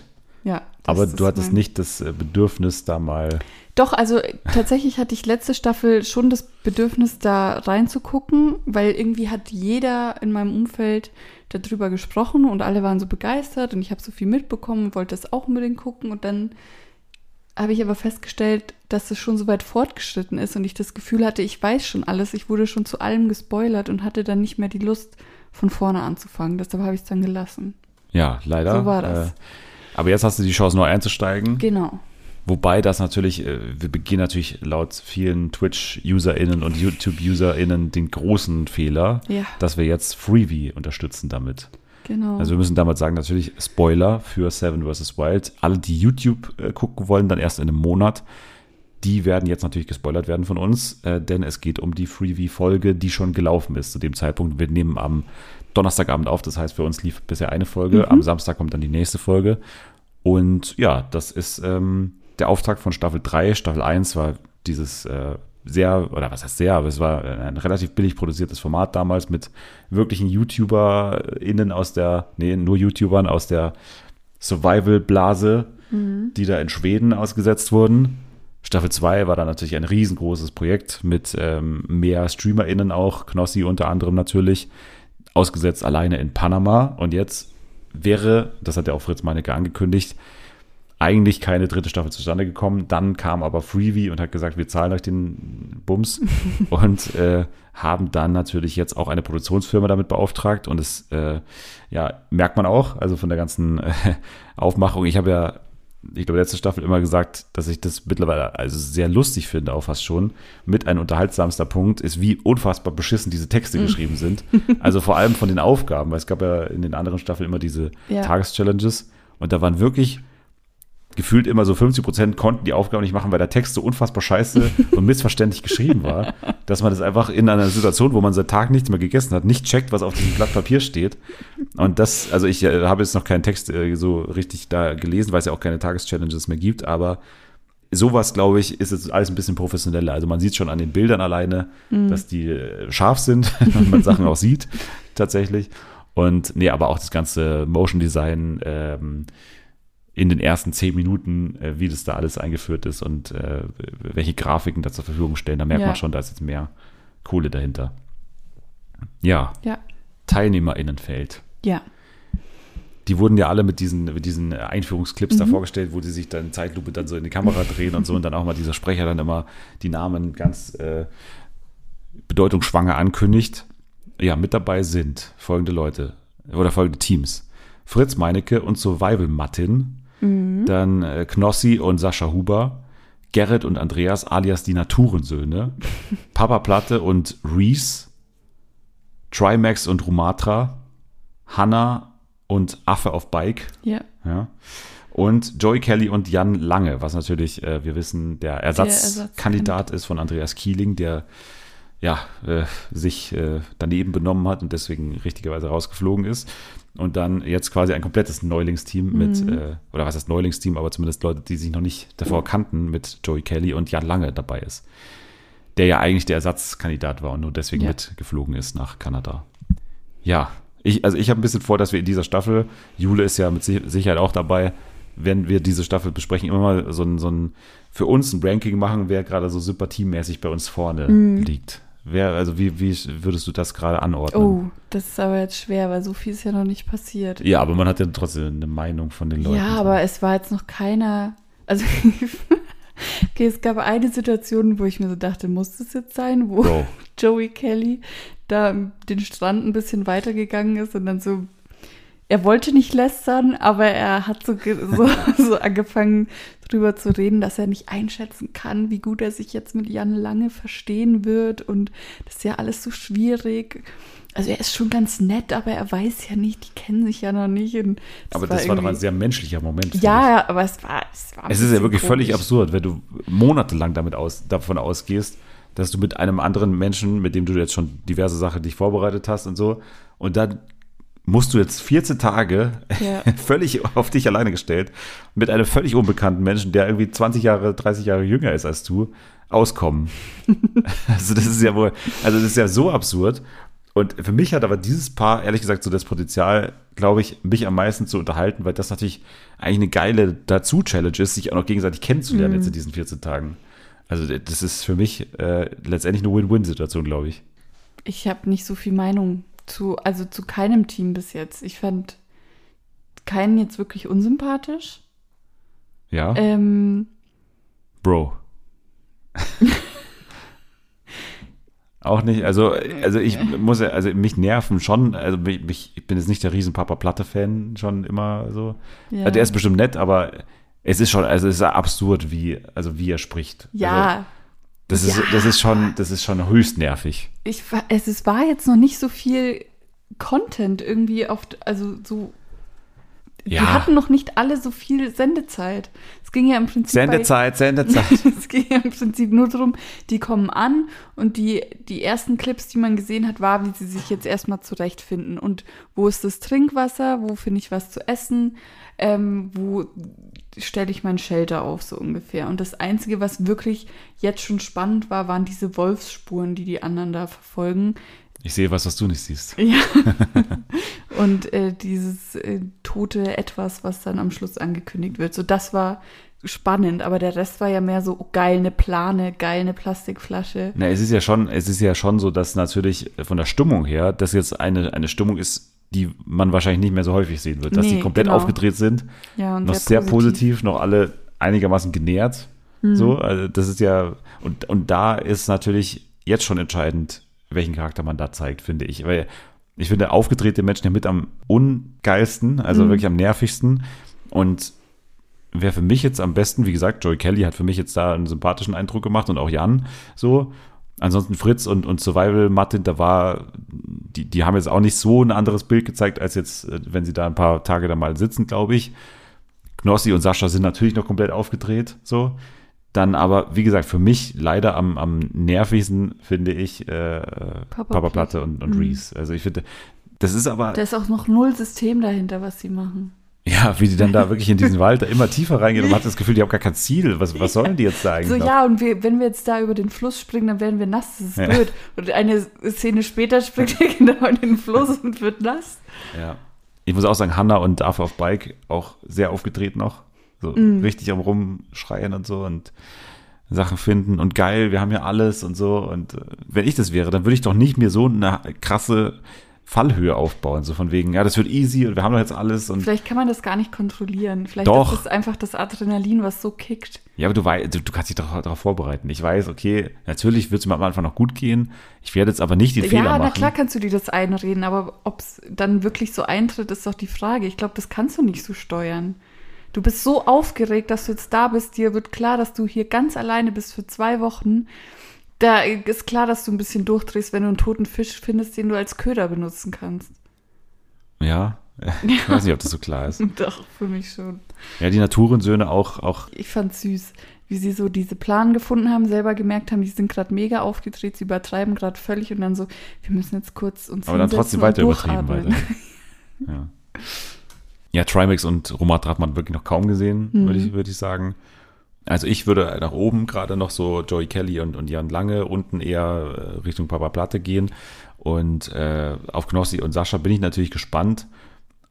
Ja. Aber du hattest nicht das äh, Bedürfnis, da mal. Doch, also äh, tatsächlich hatte ich letzte Staffel schon das Bedürfnis, da reinzugucken, weil irgendwie hat jeder in meinem Umfeld darüber gesprochen und alle waren so begeistert und ich habe so viel mitbekommen und wollte das auch unbedingt gucken und dann habe ich aber festgestellt, dass es schon so weit fortgeschritten ist und ich das Gefühl hatte, ich weiß schon alles, ich wurde schon zu allem gespoilert und hatte dann nicht mehr die Lust, von vorne anzufangen. Deshalb habe ich es dann gelassen. Ja, leider. So war das. Äh, aber jetzt hast du die Chance, neu einzusteigen. Genau. Wobei das natürlich, äh, wir begehen natürlich laut vielen Twitch-UserInnen und YouTube-UserInnen den großen Fehler, Ja. dass wir jetzt Freebie unterstützen damit. Genau. Also wir müssen damit sagen, natürlich Spoiler für Seven vs. Wild. Alle, die YouTube äh, gucken wollen, dann erst in einem Monat, die werden jetzt natürlich gespoilert werden von uns, äh, denn es geht um die Freebie-Folge, die schon gelaufen ist zu dem Zeitpunkt. Wir nehmen am Donnerstagabend auf, das heißt für uns lief bisher eine Folge, am Samstag kommt dann die nächste Folge. Und ja, das ist ähm, der Auftakt von Staffel 3. Staffel 1 war dieses äh, sehr, oder was heißt sehr, aber es war ein relativ billig produziertes Format damals mit wirklichen YouTuberInnen aus der, nee, nur YouTubern aus der Survival-Blase, die da in Schweden ausgesetzt wurden. Staffel 2 war dann natürlich ein riesengroßes Projekt mit ähm, mehr StreamerInnen auch, Knossi unter anderem natürlich, ausgesetzt alleine in Panama. Und jetzt wäre, das hat ja auch Fritz Meinecke angekündigt, eigentlich keine dritte Staffel zustande gekommen. Dann kam aber Freebie und hat gesagt, wir zahlen euch den Bums und äh, haben dann natürlich jetzt auch eine Produktionsfirma damit beauftragt und das äh, ja, merkt man auch, also von der ganzen äh, Aufmachung. Ich habe ja, ich glaube, letzte Staffel immer gesagt, dass ich das mittlerweile also sehr lustig finde, auch fast schon. Mit ein unterhaltsamster Punkt ist, wie unfassbar beschissen diese Texte geschrieben sind. Also vor allem von den Aufgaben, weil es gab ja in den anderen Staffeln immer diese Ja. Tageschallenges und da waren wirklich gefühlt immer so 50 Prozent konnten die Aufgabe nicht machen, weil der Text so unfassbar scheiße und missverständlich geschrieben war, dass man das einfach in einer Situation, wo man seit Tag nichts mehr gegessen hat, nicht checkt, was auf diesem Blatt Papier steht. Und das, also ich äh, habe jetzt noch keinen Text äh, so richtig da gelesen, weil es ja auch keine Tageschallenges mehr gibt, aber sowas, glaube ich, ist jetzt alles ein bisschen professioneller. Also man sieht schon an den Bildern alleine, dass die äh, scharf sind und man Sachen auch sieht, tatsächlich. Und nee, aber auch das ganze Motion Design, ähm, in den ersten zehn Minuten, äh, wie das da alles eingeführt ist und äh, welche Grafiken da zur Verfügung stellen, da merkt Ja. man schon, da ist jetzt mehr Kohle dahinter. Ja, Ja. TeilnehmerInnenfeld. Ja. Die wurden ja alle mit diesen, mit diesen Einführungsclips Mhm. da vorgestellt, wo die sich dann Zeitlupe dann so in die Kamera drehen und so und dann auch mal dieser Sprecher dann immer die Namen ganz äh, bedeutungsschwanger ankündigt. Ja, mit dabei sind folgende Leute oder folgende Teams. Fritz Meinecke und Survival Martin, dann äh, Knossi und Sascha Huber, Gerrit und Andreas alias die Naturensöhne, Papa Platte und Reese, Trimax und Rumatra, Hanna und Affe auf Bike. Ja. Ja. Und Joey Kelly und Jan Lange, was natürlich, äh, wir wissen, der Ersatzkandidat ist von Andreas Kieling, der ja, äh, sich äh, daneben benommen hat und deswegen richtigerweise rausgeflogen ist. Und dann jetzt quasi ein komplettes Neulingsteam mit, äh, oder was heißt Neulingsteam, aber zumindest Leute, die sich noch nicht davor kannten, mit Joey Kelly und Jan Lange dabei ist. Der ja eigentlich der Ersatzkandidat war und nur deswegen Ja. mitgeflogen ist nach Kanada. Ja, ich, also ich habe ein bisschen vor, dass wir in dieser Staffel, Jule ist ja mit Si- Sicherheit auch dabei, wenn wir diese Staffel besprechen, immer mal so ein, so ein für uns ein Ranking machen, wer gerade so sympathiemäßig bei uns vorne liegt. Wer, also wie, wie würdest du das gerade anordnen? Oh, das ist aber jetzt schwer, weil so viel ist ja noch nicht passiert. Ja, aber man hat ja trotzdem eine Meinung von den Leuten. Ja, aber es war jetzt noch keiner. Also, okay, es gab eine Situation, wo ich mir so dachte, muss das jetzt sein, wo Go. Joey Kelly da den Strand ein bisschen weitergegangen ist und dann so. Er wollte nicht lästern, aber er hat so, so, so angefangen drüber zu reden, dass er nicht einschätzen kann, wie gut er sich jetzt mit Jan Lange verstehen wird und das ist ja alles so schwierig. Also er ist schon ganz nett, aber er weiß ja nicht, die kennen sich ja noch nicht. Und aber das war doch ein sehr menschlicher Moment. ich. ja, ja, aber es war. Es, war Es ist ja wirklich völlig komisch. absurd, wenn du monatelang damit aus, davon ausgehst, dass du mit einem anderen Menschen, mit dem du jetzt schon diverse Sachen dich vorbereitet hast und so, und dann musst du jetzt 14 Tage Ja. völlig auf dich alleine gestellt mit einem völlig unbekannten Menschen, der irgendwie 20 Jahre, 30 Jahre jünger ist als du, auskommen. also das ist ja wohl, also das ist ja so absurd. Und für mich hat aber dieses Paar, ehrlich gesagt, so das Potenzial, glaube ich, mich am meisten zu unterhalten, weil das natürlich eigentlich eine geile Dazu-Challenge ist, sich auch noch gegenseitig kennenzulernen jetzt in diesen 14 Tagen. Also das ist für mich äh, letztendlich eine Win-Win-Situation, glaube ich. Ich habe nicht so viel Meinung zu, also zu keinem Team bis jetzt. Ich fand keinen jetzt wirklich unsympathisch. Ja, Ähm, Bro. Auch nicht, also, also ich muss ja, also mich nerven schon, also mich, ich bin jetzt nicht der riesen Papa Platte-Fan schon immer so. ja. Also der ist bestimmt nett, aber es ist schon, also es ist absurd, wie, also wie er spricht. Also ja, das ist, Ja. das ist schon, das ist schon höchst nervig. ich, es, es war jetzt noch nicht so viel Content irgendwie auf, also so. Die Ja. hatten noch nicht alle so viel Sendezeit. Es ging ja im Prinzip. bei- Sendezeit, Sendezeit. Es ging ja im Prinzip nur darum, die kommen an und die, die ersten Clips, die man gesehen hat, war, wie sie sich jetzt erstmal zurechtfinden. Und wo ist das Trinkwasser? Wo finde ich was zu essen? Ähm, wo stelle ich mein Shelter auf, so ungefähr. Und das Einzige, was wirklich jetzt schon spannend war, waren diese Wolfsspuren, die die anderen da verfolgen. Ich sehe was, was du nicht siehst. Ja. und äh, dieses äh, tote Etwas, was dann am Schluss angekündigt wird. So, das war spannend, aber der Rest war ja mehr so, oh, geil, eine Plane, geil, eine Plastikflasche. Na, es ist ja schon, es ist ja schon so, dass natürlich von der Stimmung her, dass jetzt eine, eine Stimmung ist, die man wahrscheinlich nicht mehr so häufig sehen wird. Dass Nee, die komplett genau. aufgedreht sind, Ja, noch sehr positiv. noch alle einigermaßen genährt. Mhm. So, also das ist ja, und, und da ist natürlich jetzt schon entscheidend, welchen Charakter man da zeigt, finde ich. Weil ich finde, aufgedrehte Menschen ja mit am ungeilsten, also Mhm. wirklich am nervigsten. Und wer für mich jetzt am besten, wie gesagt, Joey Kelly hat für mich jetzt da einen sympathischen Eindruck gemacht und auch Jan so. Ansonsten Fritz und, und Survival Martin, da war, die, die haben jetzt auch nicht so ein anderes Bild gezeigt, als jetzt, äh, wenn sie da ein paar Tage da mal sitzen, glaube ich. Knossi und Sascha sind natürlich noch komplett aufgedreht, so. Dann aber, wie gesagt, für mich leider am, am nervigsten finde ich äh, Papa, Papa Platte und, und Mhm. Reese. Also ich finde, das ist aber, Da ist auch noch null System dahinter, was sie machen. Ja, wie die dann da wirklich in diesen Wald da immer tiefer reingehen und man hat das Gefühl, die haben gar kein Ziel. Was, was sollen die jetzt da eigentlich So, noch? ja, und wir, wenn wir jetzt da über den Fluss springen, dann werden wir nass. Das ist Ja. blöd. Und eine Szene später springt er genau in den Fluss und wird nass. Ja. Ich muss auch sagen, Hanna und Affe auf Bike auch sehr aufgedreht noch. So Mhm. richtig am Rumschreien und so und Sachen finden und geil, wir haben ja alles und so. Und äh, wenn ich das wäre, dann würde ich doch nicht mir so eine krasse Fallhöhe aufbauen. So von wegen, ja, das wird easy und wir haben doch jetzt alles und Vielleicht kann man das gar nicht kontrollieren. Vielleicht Doch. ist es einfach das Adrenalin, was so kickt. ja, aber du weißt, du, du kannst dich doch darauf vorbereiten. Ich weiß, okay, natürlich wird es mir am Anfang noch gut gehen. Ich werde jetzt aber nicht den Fehler ja, machen. na klar kannst du dir das einreden, aber ob es dann wirklich so eintritt, ist doch die Frage. Ich glaube, das kannst du nicht so steuern. Du bist so aufgeregt, dass du jetzt da bist. Dir wird klar, dass du hier ganz alleine bist für zwei Wochen. Da ist klar, dass du ein bisschen durchdrehst, wenn du einen toten Fisch findest, den du als Köder benutzen kannst. Ja, Ich weiß nicht, ob das so klar ist. Doch, für mich schon. Ja, die Naturensöhne auch, auch Ich fand's süß, wie sie so diese Plan gefunden haben, selber gemerkt haben, die sind gerade mega aufgedreht, sie übertreiben gerade völlig und dann so, wir müssen jetzt kurz uns aber dann trotzdem weiter übertrieben weiter. Ja. ja, Trimax und Romatra hat man wirklich noch kaum gesehen, Mhm. würde ich, würde ich sagen. Also ich würde nach oben gerade noch so Joey Kelly und, und Jan Lange, unten eher äh, Richtung Papa Platte gehen. Und äh, auf Knossi und Sascha bin ich natürlich gespannt,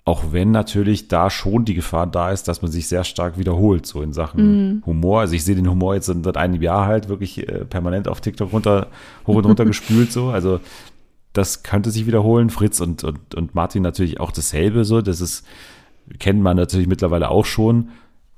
auch wenn natürlich da schon die Gefahr da ist, dass man sich sehr stark wiederholt, so in Sachen Humor. Also ich sehe den Humor jetzt seit einem Jahr halt wirklich äh, permanent auf TikTok runter, hoch und runter gespült so. Also das könnte sich wiederholen. Fritz und, und, und Martin natürlich auch dasselbe so. Das ist, kennt man natürlich mittlerweile auch schon.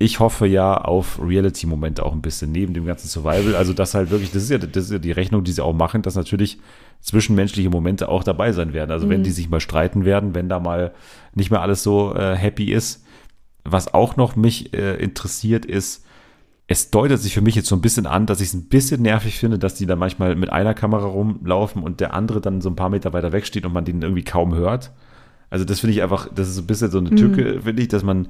Ich hoffe ja auf Reality-Momente auch ein bisschen neben dem ganzen Survival. Also das halt wirklich, das ist ja, das ist ja die Rechnung, die sie auch machen, dass natürlich zwischenmenschliche Momente auch dabei sein werden. Also wenn die sich mal streiten werden, wenn da mal nicht mehr alles so äh, happy ist. Was auch noch mich äh, interessiert ist, es deutet sich für mich jetzt so ein bisschen an, dass ich es ein bisschen nervig finde, dass die da manchmal mit einer Kamera rumlaufen und der andere dann so ein paar Meter weiter weg steht und man den irgendwie kaum hört. Also das finde ich einfach, das ist so ein bisschen so eine Tücke, finde ich, dass man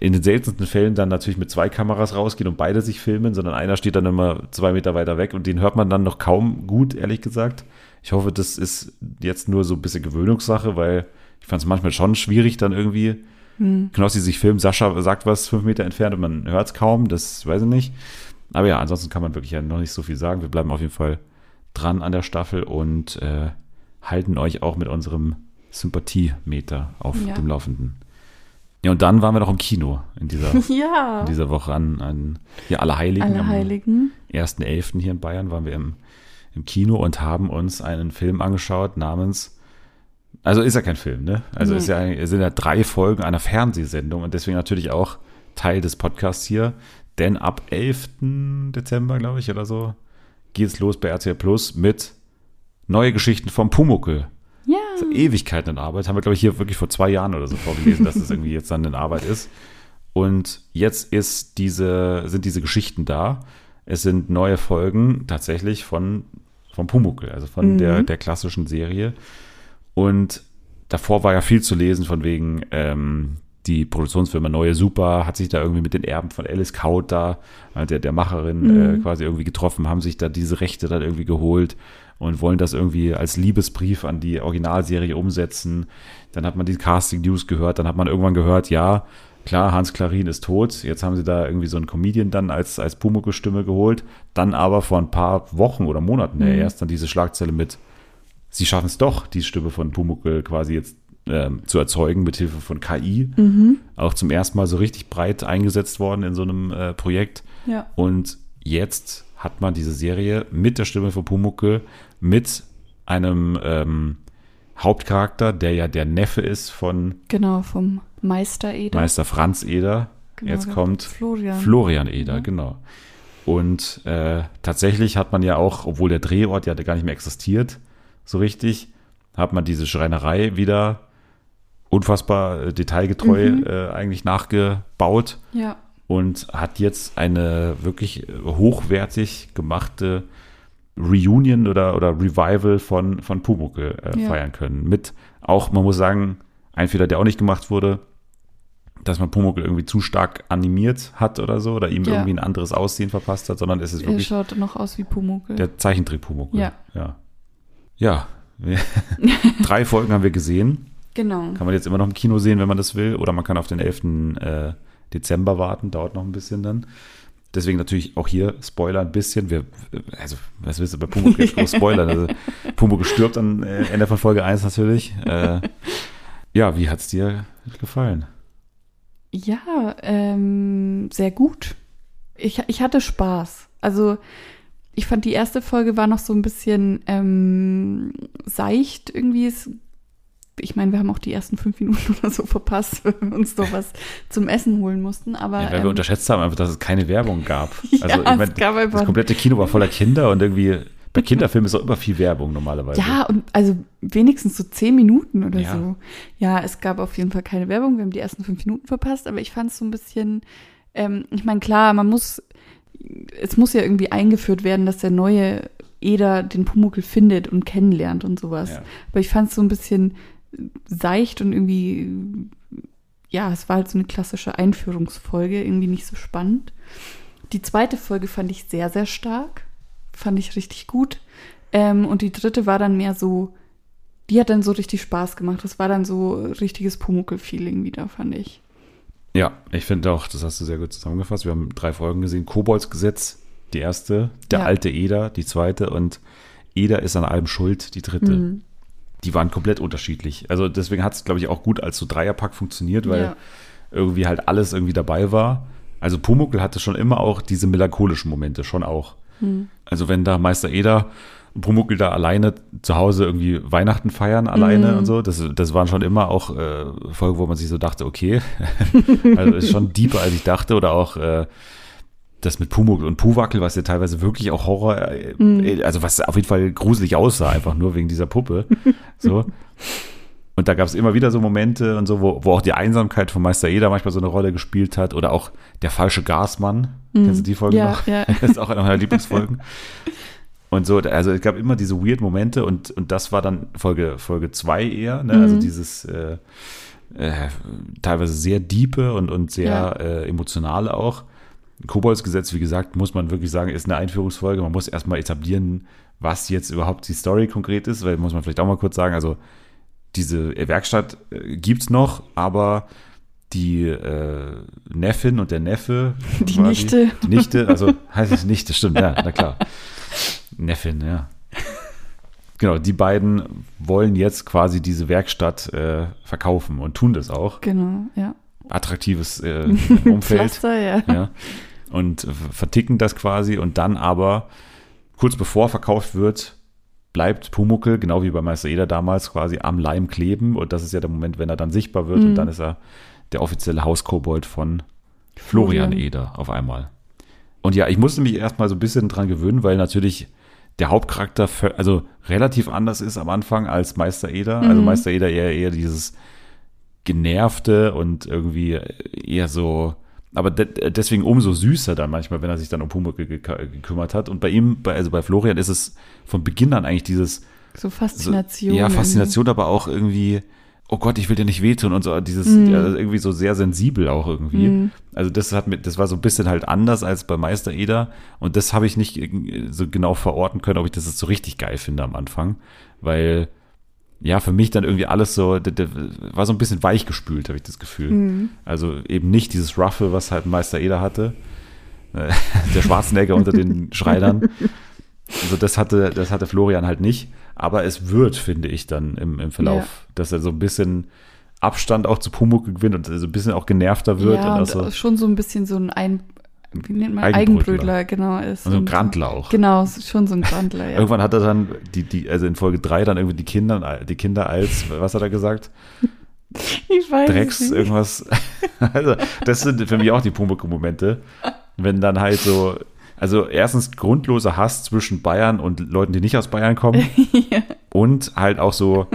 in den seltensten Fällen dann natürlich mit zwei Kameras rausgeht und beide sich filmen, sondern einer steht dann immer zwei Meter weiter weg und den hört man dann noch kaum gut, ehrlich gesagt. Ich hoffe, das ist jetzt nur so ein bisschen Gewöhnungssache, weil ich fand es manchmal schon schwierig, dann irgendwie Knossi sich filmt, Sascha sagt was fünf Meter entfernt und man hört es kaum, das weiß ich nicht. Aber ja, ansonsten kann man wirklich ja noch nicht so viel sagen. Wir bleiben auf jeden Fall dran an der Staffel und äh, halten euch auch mit unserem Sympathiemeter auf Ja. dem Laufenden. Ja, und dann waren wir noch im Kino in dieser, Ja, in dieser Woche an, an ja, Allerheiligen. alle Heiligen. Am 1.11. hier in Bayern waren wir im, im Kino und haben uns einen Film angeschaut namens also ist ja kein Film, ne? Also Nee. ist ja, es sind ja drei Folgen einer Fernsehsendung und deswegen natürlich auch Teil des Podcasts hier. Denn ab 11. Dezember, glaube ich, oder so, geht's los bei RTL Plus mit Neue Geschichten vom Pumuckel. So Ewigkeiten in Arbeit. Haben wir, glaube ich, hier wirklich vor zwei Jahren oder so vorgelesen, dass es irgendwie jetzt dann in Arbeit ist. Und jetzt ist diese, sind diese Geschichten da. Es sind neue Folgen tatsächlich von, von Pumuckel, also von der, der klassischen Serie. Und davor war ja viel zu lesen von wegen ähm, die Produktionsfirma Neue Super hat sich da irgendwie mit den Erben von Alice Kaut da, äh, der, der Macherin, äh, quasi irgendwie getroffen, haben sich da diese Rechte dann irgendwie geholt und wollen das irgendwie als Liebesbrief an die Originalserie umsetzen. Dann hat man die Casting News gehört, dann hat man irgendwann gehört, ja, klar, Hans Klarin ist tot. Jetzt haben sie da irgendwie so einen Comedian dann als, als Pumuckl-Stimme geholt. Dann aber vor ein paar Wochen oder Monaten ja, erst dann diese Schlagzeile mit sie schaffen es doch, die Stimme von Pumuckl quasi jetzt ähm, zu erzeugen mit Hilfe von KI. Auch zum ersten Mal so richtig breit eingesetzt worden in so einem äh, Projekt. Ja. Und jetzt hat man diese Serie mit der Stimme von Pumuckl, mit einem ähm, Hauptcharakter, der ja der Neffe ist von Genau, vom Meister Eder. Meister Franz Eder. Genau, jetzt kommt Florian. Florian Eder, genau. Und äh, tatsächlich hat man ja auch, obwohl der Drehort ja gar nicht mehr existiert, so richtig, hat man diese Schreinerei wieder unfassbar äh, detailgetreu Mhm. äh, eigentlich nachgebaut Ja. und hat jetzt eine wirklich hochwertig gemachte Reunion oder, oder Revival von, von Pumuckl äh, Ja. feiern können. Mit auch, man muss sagen, ein Fehler, der auch nicht gemacht wurde, dass man Pumuckl irgendwie zu stark animiert hat oder so oder ihm Ja. irgendwie ein anderes Aussehen verpasst hat, sondern es ist Er wirklich schaut noch aus wie Pumuckl. der Zeichentrick Pumuckl. Ja. Ja. ja. Drei Folgen haben wir gesehen. genau. Kann man jetzt immer noch im Kino sehen, wenn man das will. Oder man kann auf den 11. Äh, Dezember warten. Dauert noch ein bisschen dann. Deswegen natürlich auch hier Spoiler ein bisschen. Wir, also, was willst du bei Pumuckl jetzt groß spoilern? Also, Pumuckl stirbt am äh, Ende von Folge 1 natürlich. Äh, ja, wie hat's dir gefallen? Ja, ähm, sehr gut. Ich, ich hatte Spaß. Also ich fand die erste Folge war noch so ein bisschen ähm, seicht irgendwie. Es, ich meine, wir haben auch die ersten fünf Minuten oder so verpasst, weil wir uns noch was zum Essen holen mussten. Aber Ja, weil ähm, wir unterschätzt haben, einfach, dass es keine Werbung gab. Ja, Also, ich es mein, gab das komplette Kino war voller Kinder und irgendwie bei Kinderfilmen ist auch immer viel Werbung normalerweise. Ja, und also wenigstens so zehn Minuten oder Ja. so. Ja, es gab auf jeden Fall keine Werbung. Wir haben die ersten fünf Minuten verpasst, aber ich fand es so ein bisschen, ähm, ich meine, klar, man muss, es muss ja irgendwie eingeführt werden, dass der neue Eder den Pumuckel findet und kennenlernt und sowas. Ja. Aber ich fand es so ein bisschen seicht und irgendwie, ja, es war halt so eine klassische Einführungsfolge, irgendwie nicht so spannend. Die zweite Folge fand ich sehr, sehr stark. Fand ich richtig gut. Ähm, und die dritte war dann mehr so, die hat dann so richtig Spaß gemacht. Das war dann so richtiges Pumuckl-Feeling wieder, fand ich. Ja, ich finde auch, das hast du sehr gut zusammengefasst. Wir haben drei Folgen gesehen. Koboldsgesetz, die erste, der Ja. alte Eder, die zweite und Eder ist an allem schuld, die dritte. Mhm. Die waren komplett unterschiedlich. Also deswegen hat es, glaube ich, auch gut als so Dreierpack funktioniert, weil Ja. irgendwie halt alles irgendwie dabei war. Also Pumuckl hatte schon immer auch diese melancholischen Momente, schon auch. Mhm. Also wenn da Meister Eder und Pumuckl da alleine zu Hause irgendwie Weihnachten feiern, alleine Mhm. und so, das, das waren schon immer auch äh, Folgen, wo man sich so dachte, okay, also ist schon deeper, als ich dachte. Oder auch äh, das mit Pumuckl und Puwackel, was ja teilweise wirklich auch Horror, äh, Mhm. also was auf jeden Fall gruselig aussah, einfach nur wegen dieser Puppe. So. Und da gab es immer wieder so Momente und so, wo, wo auch die Einsamkeit von Meister Eder manchmal so eine Rolle gespielt hat. Oder auch der falsche Gasmann. Kennst du die Folge Mhm. Ja, noch? ja. Das ist auch eine meiner Lieblingsfolgen. Und so, also es gab immer diese weird Momente und, und das war dann Folge, Folge zwei eher, ne? also Mhm. dieses äh, äh, teilweise sehr diepe und, und sehr Ja. äh, emotionale auch. Koboldsgesetz, wie gesagt, muss man wirklich sagen, ist eine Einführungsfolge. Man muss erstmal etablieren, was jetzt überhaupt die Story konkret ist, weil muss man vielleicht auch mal kurz sagen, also diese Werkstatt äh, gibt's noch, aber die äh, Neffin und der Neffe. Die Nichte. Die Nichte, also heißt es Nichte, stimmt, ja, na klar. Neffin, ja. Genau, die beiden wollen jetzt quasi diese Werkstatt äh, verkaufen und tun das auch. Genau, ja. Attraktives äh, Umfeld. Pflaster, ja. ja. Und verticken das quasi und dann aber, kurz bevor verkauft wird, bleibt Pumuckel, genau wie bei Meister Eder damals, quasi am Leim kleben. Und das ist ja der Moment, wenn er dann sichtbar wird. Und dann ist er der offizielle Hauskobold von Florian Florian. Eder auf einmal. Und ja, ich musste mich erstmal so ein bisschen dran gewöhnen, weil natürlich der Hauptcharakter also relativ anders ist am Anfang als Meister Eder. Also Meister Eder eher, eher dieses genervte und irgendwie eher so, aber de deswegen umso süßer dann manchmal, wenn er sich dann um Pumuckl geka- gekümmert hat. Und bei ihm, bei, also bei Florian ist es von Beginn an eigentlich dieses So so, Faszination. ja, Faszination, aber auch irgendwie, oh Gott, ich will dir nicht wehtun und so, dieses Mhm. ja, irgendwie so sehr sensibel auch irgendwie. Also das hat mit, das war so ein bisschen halt anders als bei Meister Eder und das habe ich nicht äh, so genau verorten können, ob ich das jetzt so richtig geil finde am Anfang, weil ja, für mich dann irgendwie alles so, war so ein bisschen weichgespült, habe ich das Gefühl. Mhm. Also eben nicht dieses Ruffle, was halt Meister Eder hatte. Der Schwarzenegger unter den Schreinern. Also das hatte, das hatte Florian halt nicht. Aber es wird, finde ich, dann im, im Verlauf, dass er so ein bisschen Abstand auch zu Pumuckl gewinnt und so ein bisschen auch genervter wird. ja, und und auch so, schon so ein bisschen so ein Ein, wie nennt man Eigenbrötler. Eigenbrötler, genau ist. also ein Und- Grantler auch. Genau, schon so ein Grandler, ja. Irgendwann hat er dann die, die, also in Folge 3 dann irgendwie die Kinder, die Kinder als, was hat er gesagt? ich weiß Drecks, nicht. irgendwas. Also, das sind für mich auch die Pumuckl-Momente. Wenn dann halt so, also erstens grundloser Hass zwischen Bayern und Leuten, die nicht aus Bayern kommen. Und halt auch so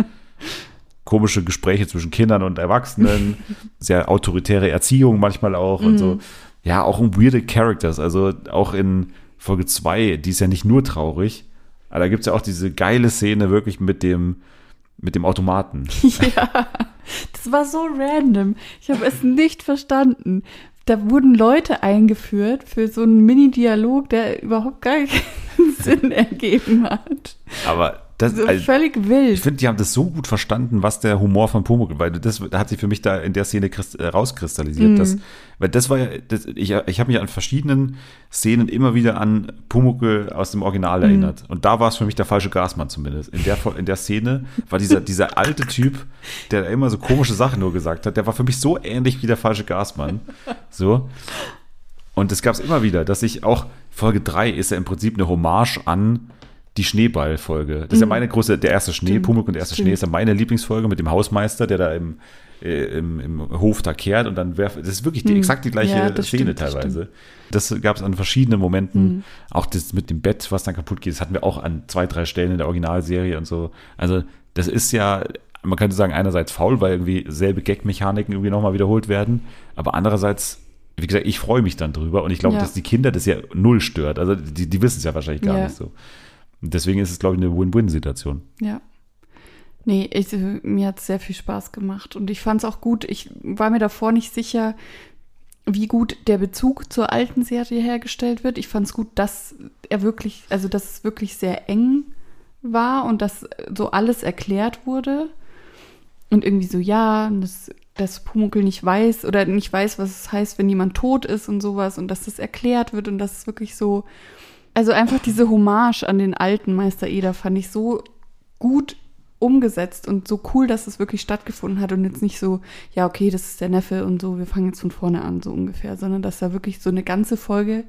komische Gespräche zwischen Kindern und Erwachsenen, sehr autoritäre Erziehung manchmal auch und so. Ja, auch um weirde Characters. Also auch in Folge 2, die ist ja nicht nur traurig, aber da gibt es ja auch diese geile Szene wirklich mit dem, mit dem Automaten. Ja, das war so random. Ich habe es nicht verstanden. Da wurden Leute eingeführt für so einen Mini-Dialog, der überhaupt gar keinen Sinn ergeben hat. Aber das, So also, völlig ich wild. finde, die haben das so gut verstanden, was der Humor von Pumuckl, weil das da hat sich für mich da in der Szene äh, rauskristallisiert. Mhm. Dass, weil das war ja, das, ich, ich habe mich an verschiedenen Szenen immer wieder an Pumuckl aus dem Original Mhm. erinnert. Und da war es für mich der falsche Gasmann zumindest. In der, in der Szene war dieser, dieser alte Typ, der da immer so komische Sachen nur gesagt hat, der war für mich so ähnlich wie der falsche Gasmann. So. Und es gab es immer wieder, dass ich auch, Folge 3 ist ja im Prinzip eine Hommage an die Schneeball-Folge. Das ist ja meine große, der erste Schnee, Mhm. Stimmt, Pumuckl und der erste stimmt. Schnee ist ja meine Lieblingsfolge mit dem Hausmeister, der da im, äh, im, im Hof da kehrt und dann werft, das ist wirklich die, Mhm. exakt die gleiche Ja, das Szene stimmt, das teilweise. Das gab es an verschiedenen Momenten. Mhm. Auch das mit dem Bett, was dann kaputt geht, das hatten wir auch an zwei, drei Stellen in der Originalserie und so. Also das ist ja, man könnte sagen, einerseits faul, weil irgendwie selbe Gag-Mechaniken irgendwie nochmal wiederholt werden, aber andererseits wie gesagt, ich freue mich dann drüber und ich glaube, Ja. dass die Kinder das ja null stört. Also die, die wissen es ja wahrscheinlich gar Ja. nicht so. Deswegen ist es, glaube ich, eine Win-Win-Situation. Ja. Nee, ich, mir hat es sehr viel Spaß gemacht und ich fand es auch gut. Ich war mir davor nicht sicher, wie gut der Bezug zur alten Serie hergestellt wird. Ich fand es gut, dass er wirklich, also dass es wirklich sehr eng war und dass so alles erklärt wurde. Und irgendwie so, ja, dass, dass Pumuckl nicht weiß oder nicht weiß, was es heißt, wenn jemand tot ist und sowas und dass das erklärt wird und dass es wirklich so, also einfach diese Hommage an den alten Meister Eder fand ich so gut umgesetzt und so cool, dass es wirklich stattgefunden hat und jetzt nicht so, ja, okay, das ist der Neffe und so, wir fangen jetzt von vorne an, so ungefähr, sondern dass da wirklich so eine ganze Folge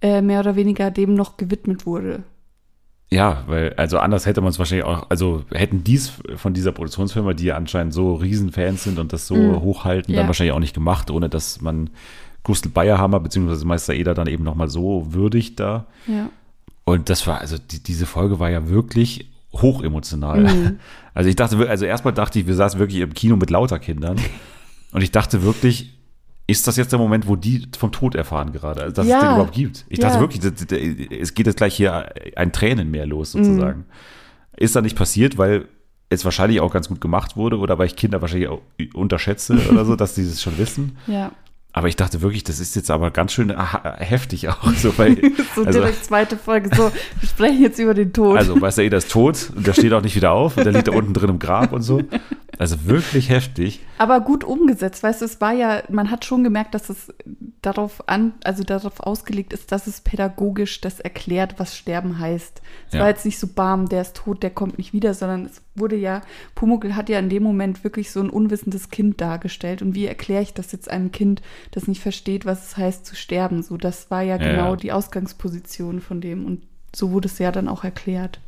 äh, mehr oder weniger dem noch gewidmet wurde. Ja, weil, also anders hätte man es wahrscheinlich auch, also hätten dies von dieser Produktionsfirma, die ja anscheinend so Riesenfans sind und das so Mm. hochhalten, Ja. dann wahrscheinlich auch nicht gemacht, ohne dass man Gustl Bayerhammer bzw. Meister Eder dann eben nochmal so würdigt da. Ja. Und das war, also die, diese Folge war ja wirklich hochemotional. Mhm. Also ich dachte, also erstmal dachte ich, wir saßen wirklich im Kino mit lauter Kindern. Und ich dachte wirklich, ist das jetzt der Moment, wo die vom Tod erfahren gerade, also dass es Ja. den überhaupt gibt? Ich dachte Ja. wirklich, es geht jetzt gleich hier ein Tränenmeer los sozusagen. Mhm. Ist da nicht passiert, weil es wahrscheinlich auch ganz gut gemacht wurde oder weil ich Kinder wahrscheinlich auch unterschätze oder so, dass die das schon wissen. Ja. Aber ich dachte wirklich, das ist jetzt aber ganz schön heftig auch. So, weil, So also, direkt zweite Folge, so, wir sprechen jetzt über den Tod. also Meister Eder ist tot und der steht auch nicht wieder auf und der liegt da unten drin im Grab und so. Also wirklich heftig. Aber gut umgesetzt, weißt du, es war ja, man hat schon gemerkt, dass es darauf an, also darauf ausgelegt ist, dass es pädagogisch das erklärt, was Sterben heißt. Es Ja. war jetzt nicht so bam, der ist tot, der kommt nicht wieder, sondern es wurde ja, Pumuckl hat ja in dem Moment wirklich so ein unwissendes Kind dargestellt. Und wie erkläre ich das jetzt einem Kind, das nicht versteht, was es heißt zu sterben? So, das war ja Ja, genau ja. die Ausgangsposition von dem. Und so wurde es ja dann auch erklärt.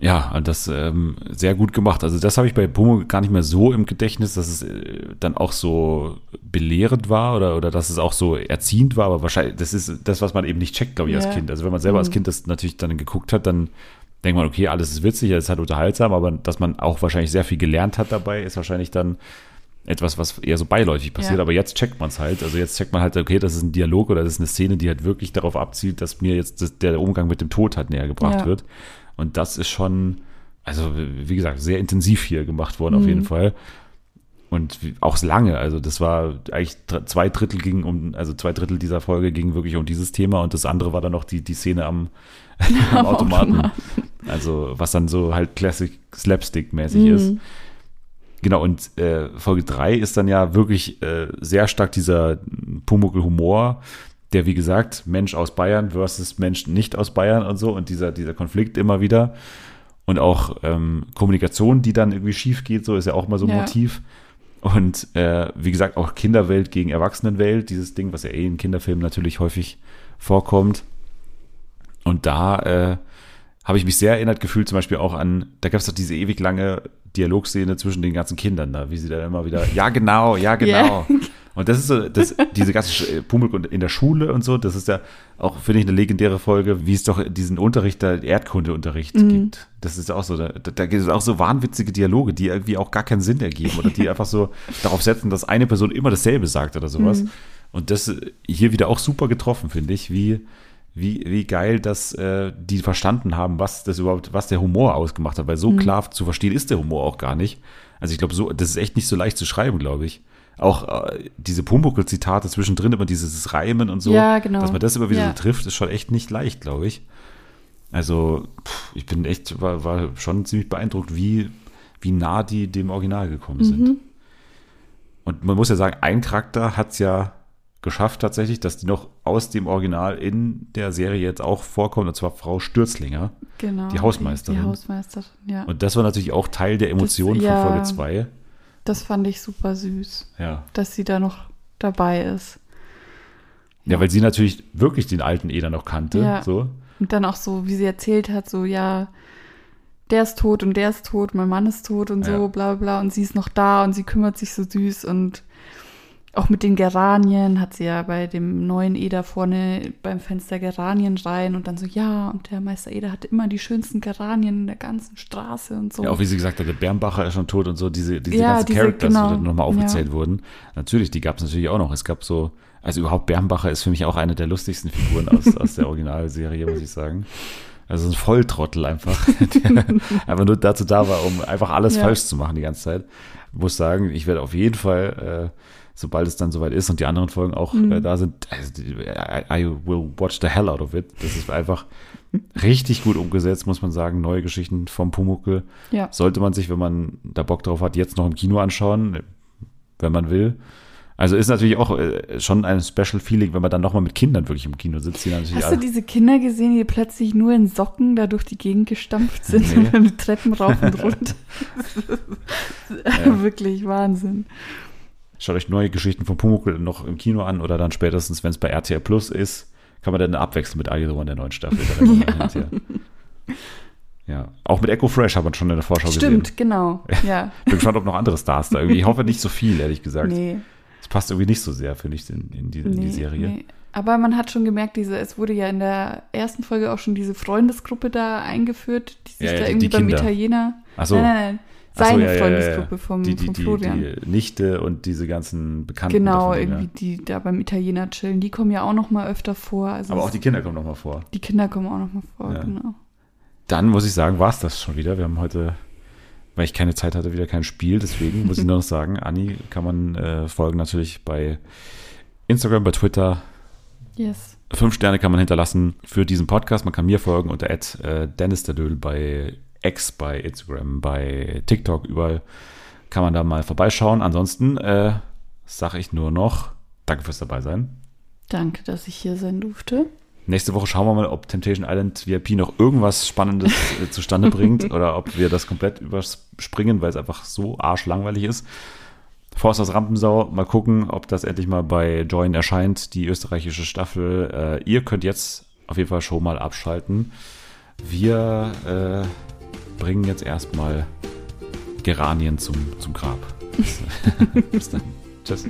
Ja, das ähm, sehr gut gemacht. Also das habe ich bei Pumo gar nicht mehr so im Gedächtnis, dass es äh, dann auch so belehrend war oder, oder dass es auch so erziehend war, aber wahrscheinlich, das ist das, was man eben nicht checkt, glaube ich, als Ja. Kind. Also wenn man selber als Mhm. Kind das natürlich dann geguckt hat, dann denkt man, okay, alles ist witzig, es ist halt unterhaltsam, aber dass man auch wahrscheinlich sehr viel gelernt hat dabei, ist wahrscheinlich dann etwas, was eher so beiläufig passiert, Ja. aber jetzt checkt man es halt. Also jetzt checkt man halt, okay, das ist ein Dialog oder das ist eine Szene, die halt wirklich darauf abzielt, dass mir jetzt das, der Umgang mit dem Tod halt näher gebracht Ja. wird. Und das ist schon, also wie gesagt, sehr intensiv hier gemacht worden auf Mhm. jeden Fall. Und auch lange, also das war eigentlich zwei Drittel ging um, also zwei Drittel dieser Folge ging wirklich um dieses Thema und das andere war dann noch die, die Szene am, am Am Automaten. Automaten. Also was dann so halt Classic Slapstick-mäßig ist. Mhm. Genau, und äh, Folge 3 ist dann ja wirklich äh, sehr stark dieser Pumuckl-Humor, der, wie gesagt, Mensch aus Bayern versus Mensch nicht aus Bayern und so und dieser, dieser Konflikt immer wieder. Und auch ähm, Kommunikation, die dann irgendwie schief geht, so ist ja auch mal so ein Ja. Motiv. Und äh, wie gesagt, auch Kinderwelt gegen Erwachsenenwelt, dieses Ding, was ja eh in Kinderfilmen natürlich häufig vorkommt. Und da äh, habe ich mich sehr erinnert gefühlt, zum Beispiel auch an, da gab es doch diese ewig lange Dialogszene zwischen den ganzen Kindern da, wie sie da immer wieder, ja genau, ja genau. Und das ist so, das, diese ganze äh, Pumuckl in der Schule und so, das ist ja auch, finde ich, eine legendäre Folge, wie es doch diesen Unterricht, da Erdkundeunterricht Mhm. gibt. Das ist auch so, da, da gibt es auch so wahnwitzige Dialoge, die irgendwie auch gar keinen Sinn ergeben oder die einfach so darauf setzen, dass eine Person immer dasselbe sagt oder sowas. Mhm. Und das äh, hier wieder auch super getroffen, finde ich, wie, wie, wie geil, dass äh, die verstanden haben, was das überhaupt, was der Humor ausgemacht hat, weil Mhm. so klar zu verstehen ist der Humor auch gar nicht. Also ich glaube, so, das ist echt nicht so leicht zu schreiben, glaube ich. Auch äh, diese Pumuckl-Zitate zwischendrin, immer dieses Reimen und so, Ja, genau. dass man das immer wieder Ja. so trifft, ist schon echt nicht leicht, glaube ich. Also, pff, ich bin echt, war, war schon ziemlich beeindruckt, wie, wie nah die dem Original gekommen sind. Mhm. Und man muss ja sagen, ein Charakter hat es ja geschafft tatsächlich, dass die noch aus dem Original in der Serie jetzt auch vorkommt, und zwar Frau Stürzlinger. Genau. Die Hausmeisterin. Die Hausmeisterin, ja. Und das war natürlich auch Teil der Emotionen ja. von Folge 2. Das fand ich super süß, Ja. dass sie da noch dabei ist. ja, weil sie natürlich wirklich den alten Eder noch kannte. Ja. So. Und dann auch so, wie sie erzählt hat, so, ja, der ist tot und der ist tot, mein Mann ist tot und Ja. so, bla bla. Und sie ist noch da und sie kümmert sich so süß und auch mit den Geranien hat sie ja bei dem neuen Eder vorne beim Fenster Geranien rein und dann so, ja, und der Meister Eder hatte immer die schönsten Geranien in der ganzen Straße und so. Ja, auch wie sie gesagt hat, der Bernbacher ist schon tot und so, diese, diese Ja, ganzen diese- Characters, genau. die dann nochmal aufgezählt Ja. wurden. Natürlich, die gab es natürlich auch noch. Es gab so, also überhaupt Bernbacher ist für mich auch eine der lustigsten Figuren aus, aus der Originalserie, muss ich sagen. Also ein Volltrottel einfach, der einfach nur dazu da war, um einfach alles Ja. falsch zu machen die ganze Zeit. Ich muss sagen, ich werde auf jeden Fall, äh, sobald es dann soweit ist und die anderen Folgen auch Mhm. äh, da sind, also, I, I will watch the hell out of it. Das ist einfach richtig gut umgesetzt, muss man sagen. Neue Geschichten vom Pumuckel. Ja. Sollte man sich, wenn man da Bock drauf hat, jetzt noch im Kino anschauen, wenn man will. Also ist natürlich auch äh, schon ein Special Feeling, wenn man dann nochmal mit Kindern wirklich im Kino sitzt. Hast du diese Kinder gesehen, die plötzlich nur in Socken da durch die Gegend gestampft sind Nee. und Treppen rauf und runter? Wirklich Wahnsinn. Schaut euch neue Geschichten von Pumuckl noch im Kino an oder dann spätestens, wenn es bei RTL Plus ist, kann man dann abwechseln mit the One der neuen Staffel. Hinterher. ja, auch mit Echo Fresh hat man schon in der Vorschau Stimmt, gesehen. genau. Ja. Bin gespannt, ob noch andere Stars da irgendwie. Ich hoffe nicht so viel, ehrlich gesagt. Nee. Es passt irgendwie nicht so sehr, finde ich, in, in, die, in die Nee, Serie. nee. Aber man hat schon gemerkt, diese, es wurde ja in der ersten Folge auch schon diese Freundesgruppe da eingeführt, die sich Ja, ja, da die- irgendwie beim. Italiener. Ach so. Nein, nein, nein. Ach so, Seine ja, ja, ja, ja. Freundesgruppe vom, die, die, vom Florian. die Nichte und diese ganzen Bekannten. genau, davon, ja. irgendwie die da beim Italiener chillen. Die kommen ja auch noch mal öfter vor. Also Aber auch die Kinder kommen nochmal vor. die Kinder kommen auch noch mal vor, Ja. genau. Dann muss ich sagen, war es das schon wieder. Wir haben heute, weil ich keine Zeit hatte, wieder kein Spiel. Deswegen muss ich nur noch sagen, Anni kann man äh, folgen natürlich bei Instagram, bei Twitter. Yes. Fünf Sterne kann man hinterlassen für diesen Podcast. Man kann mir folgen unter äh, Dennis der Dödel bei X, bei Instagram, bei TikTok, überall kann man da mal vorbeischauen. Ansonsten äh, sage ich nur noch Danke fürs dabei sein. Danke, dass ich hier sein durfte. Nächste Woche schauen wir mal, ob Temptation Island VIP noch irgendwas Spannendes äh, zustande bringt oder ob wir das komplett überspringen, weil es einfach so arschlangweilig ist. Forst aus Rampensau, mal gucken, ob das endlich mal bei Join erscheint, die österreichische Staffel. Äh, ihr könnt jetzt auf jeden Fall schon mal abschalten. Wir äh, bringen jetzt erstmal Geranien zum, zum Grab. Bis dann. Tschüss.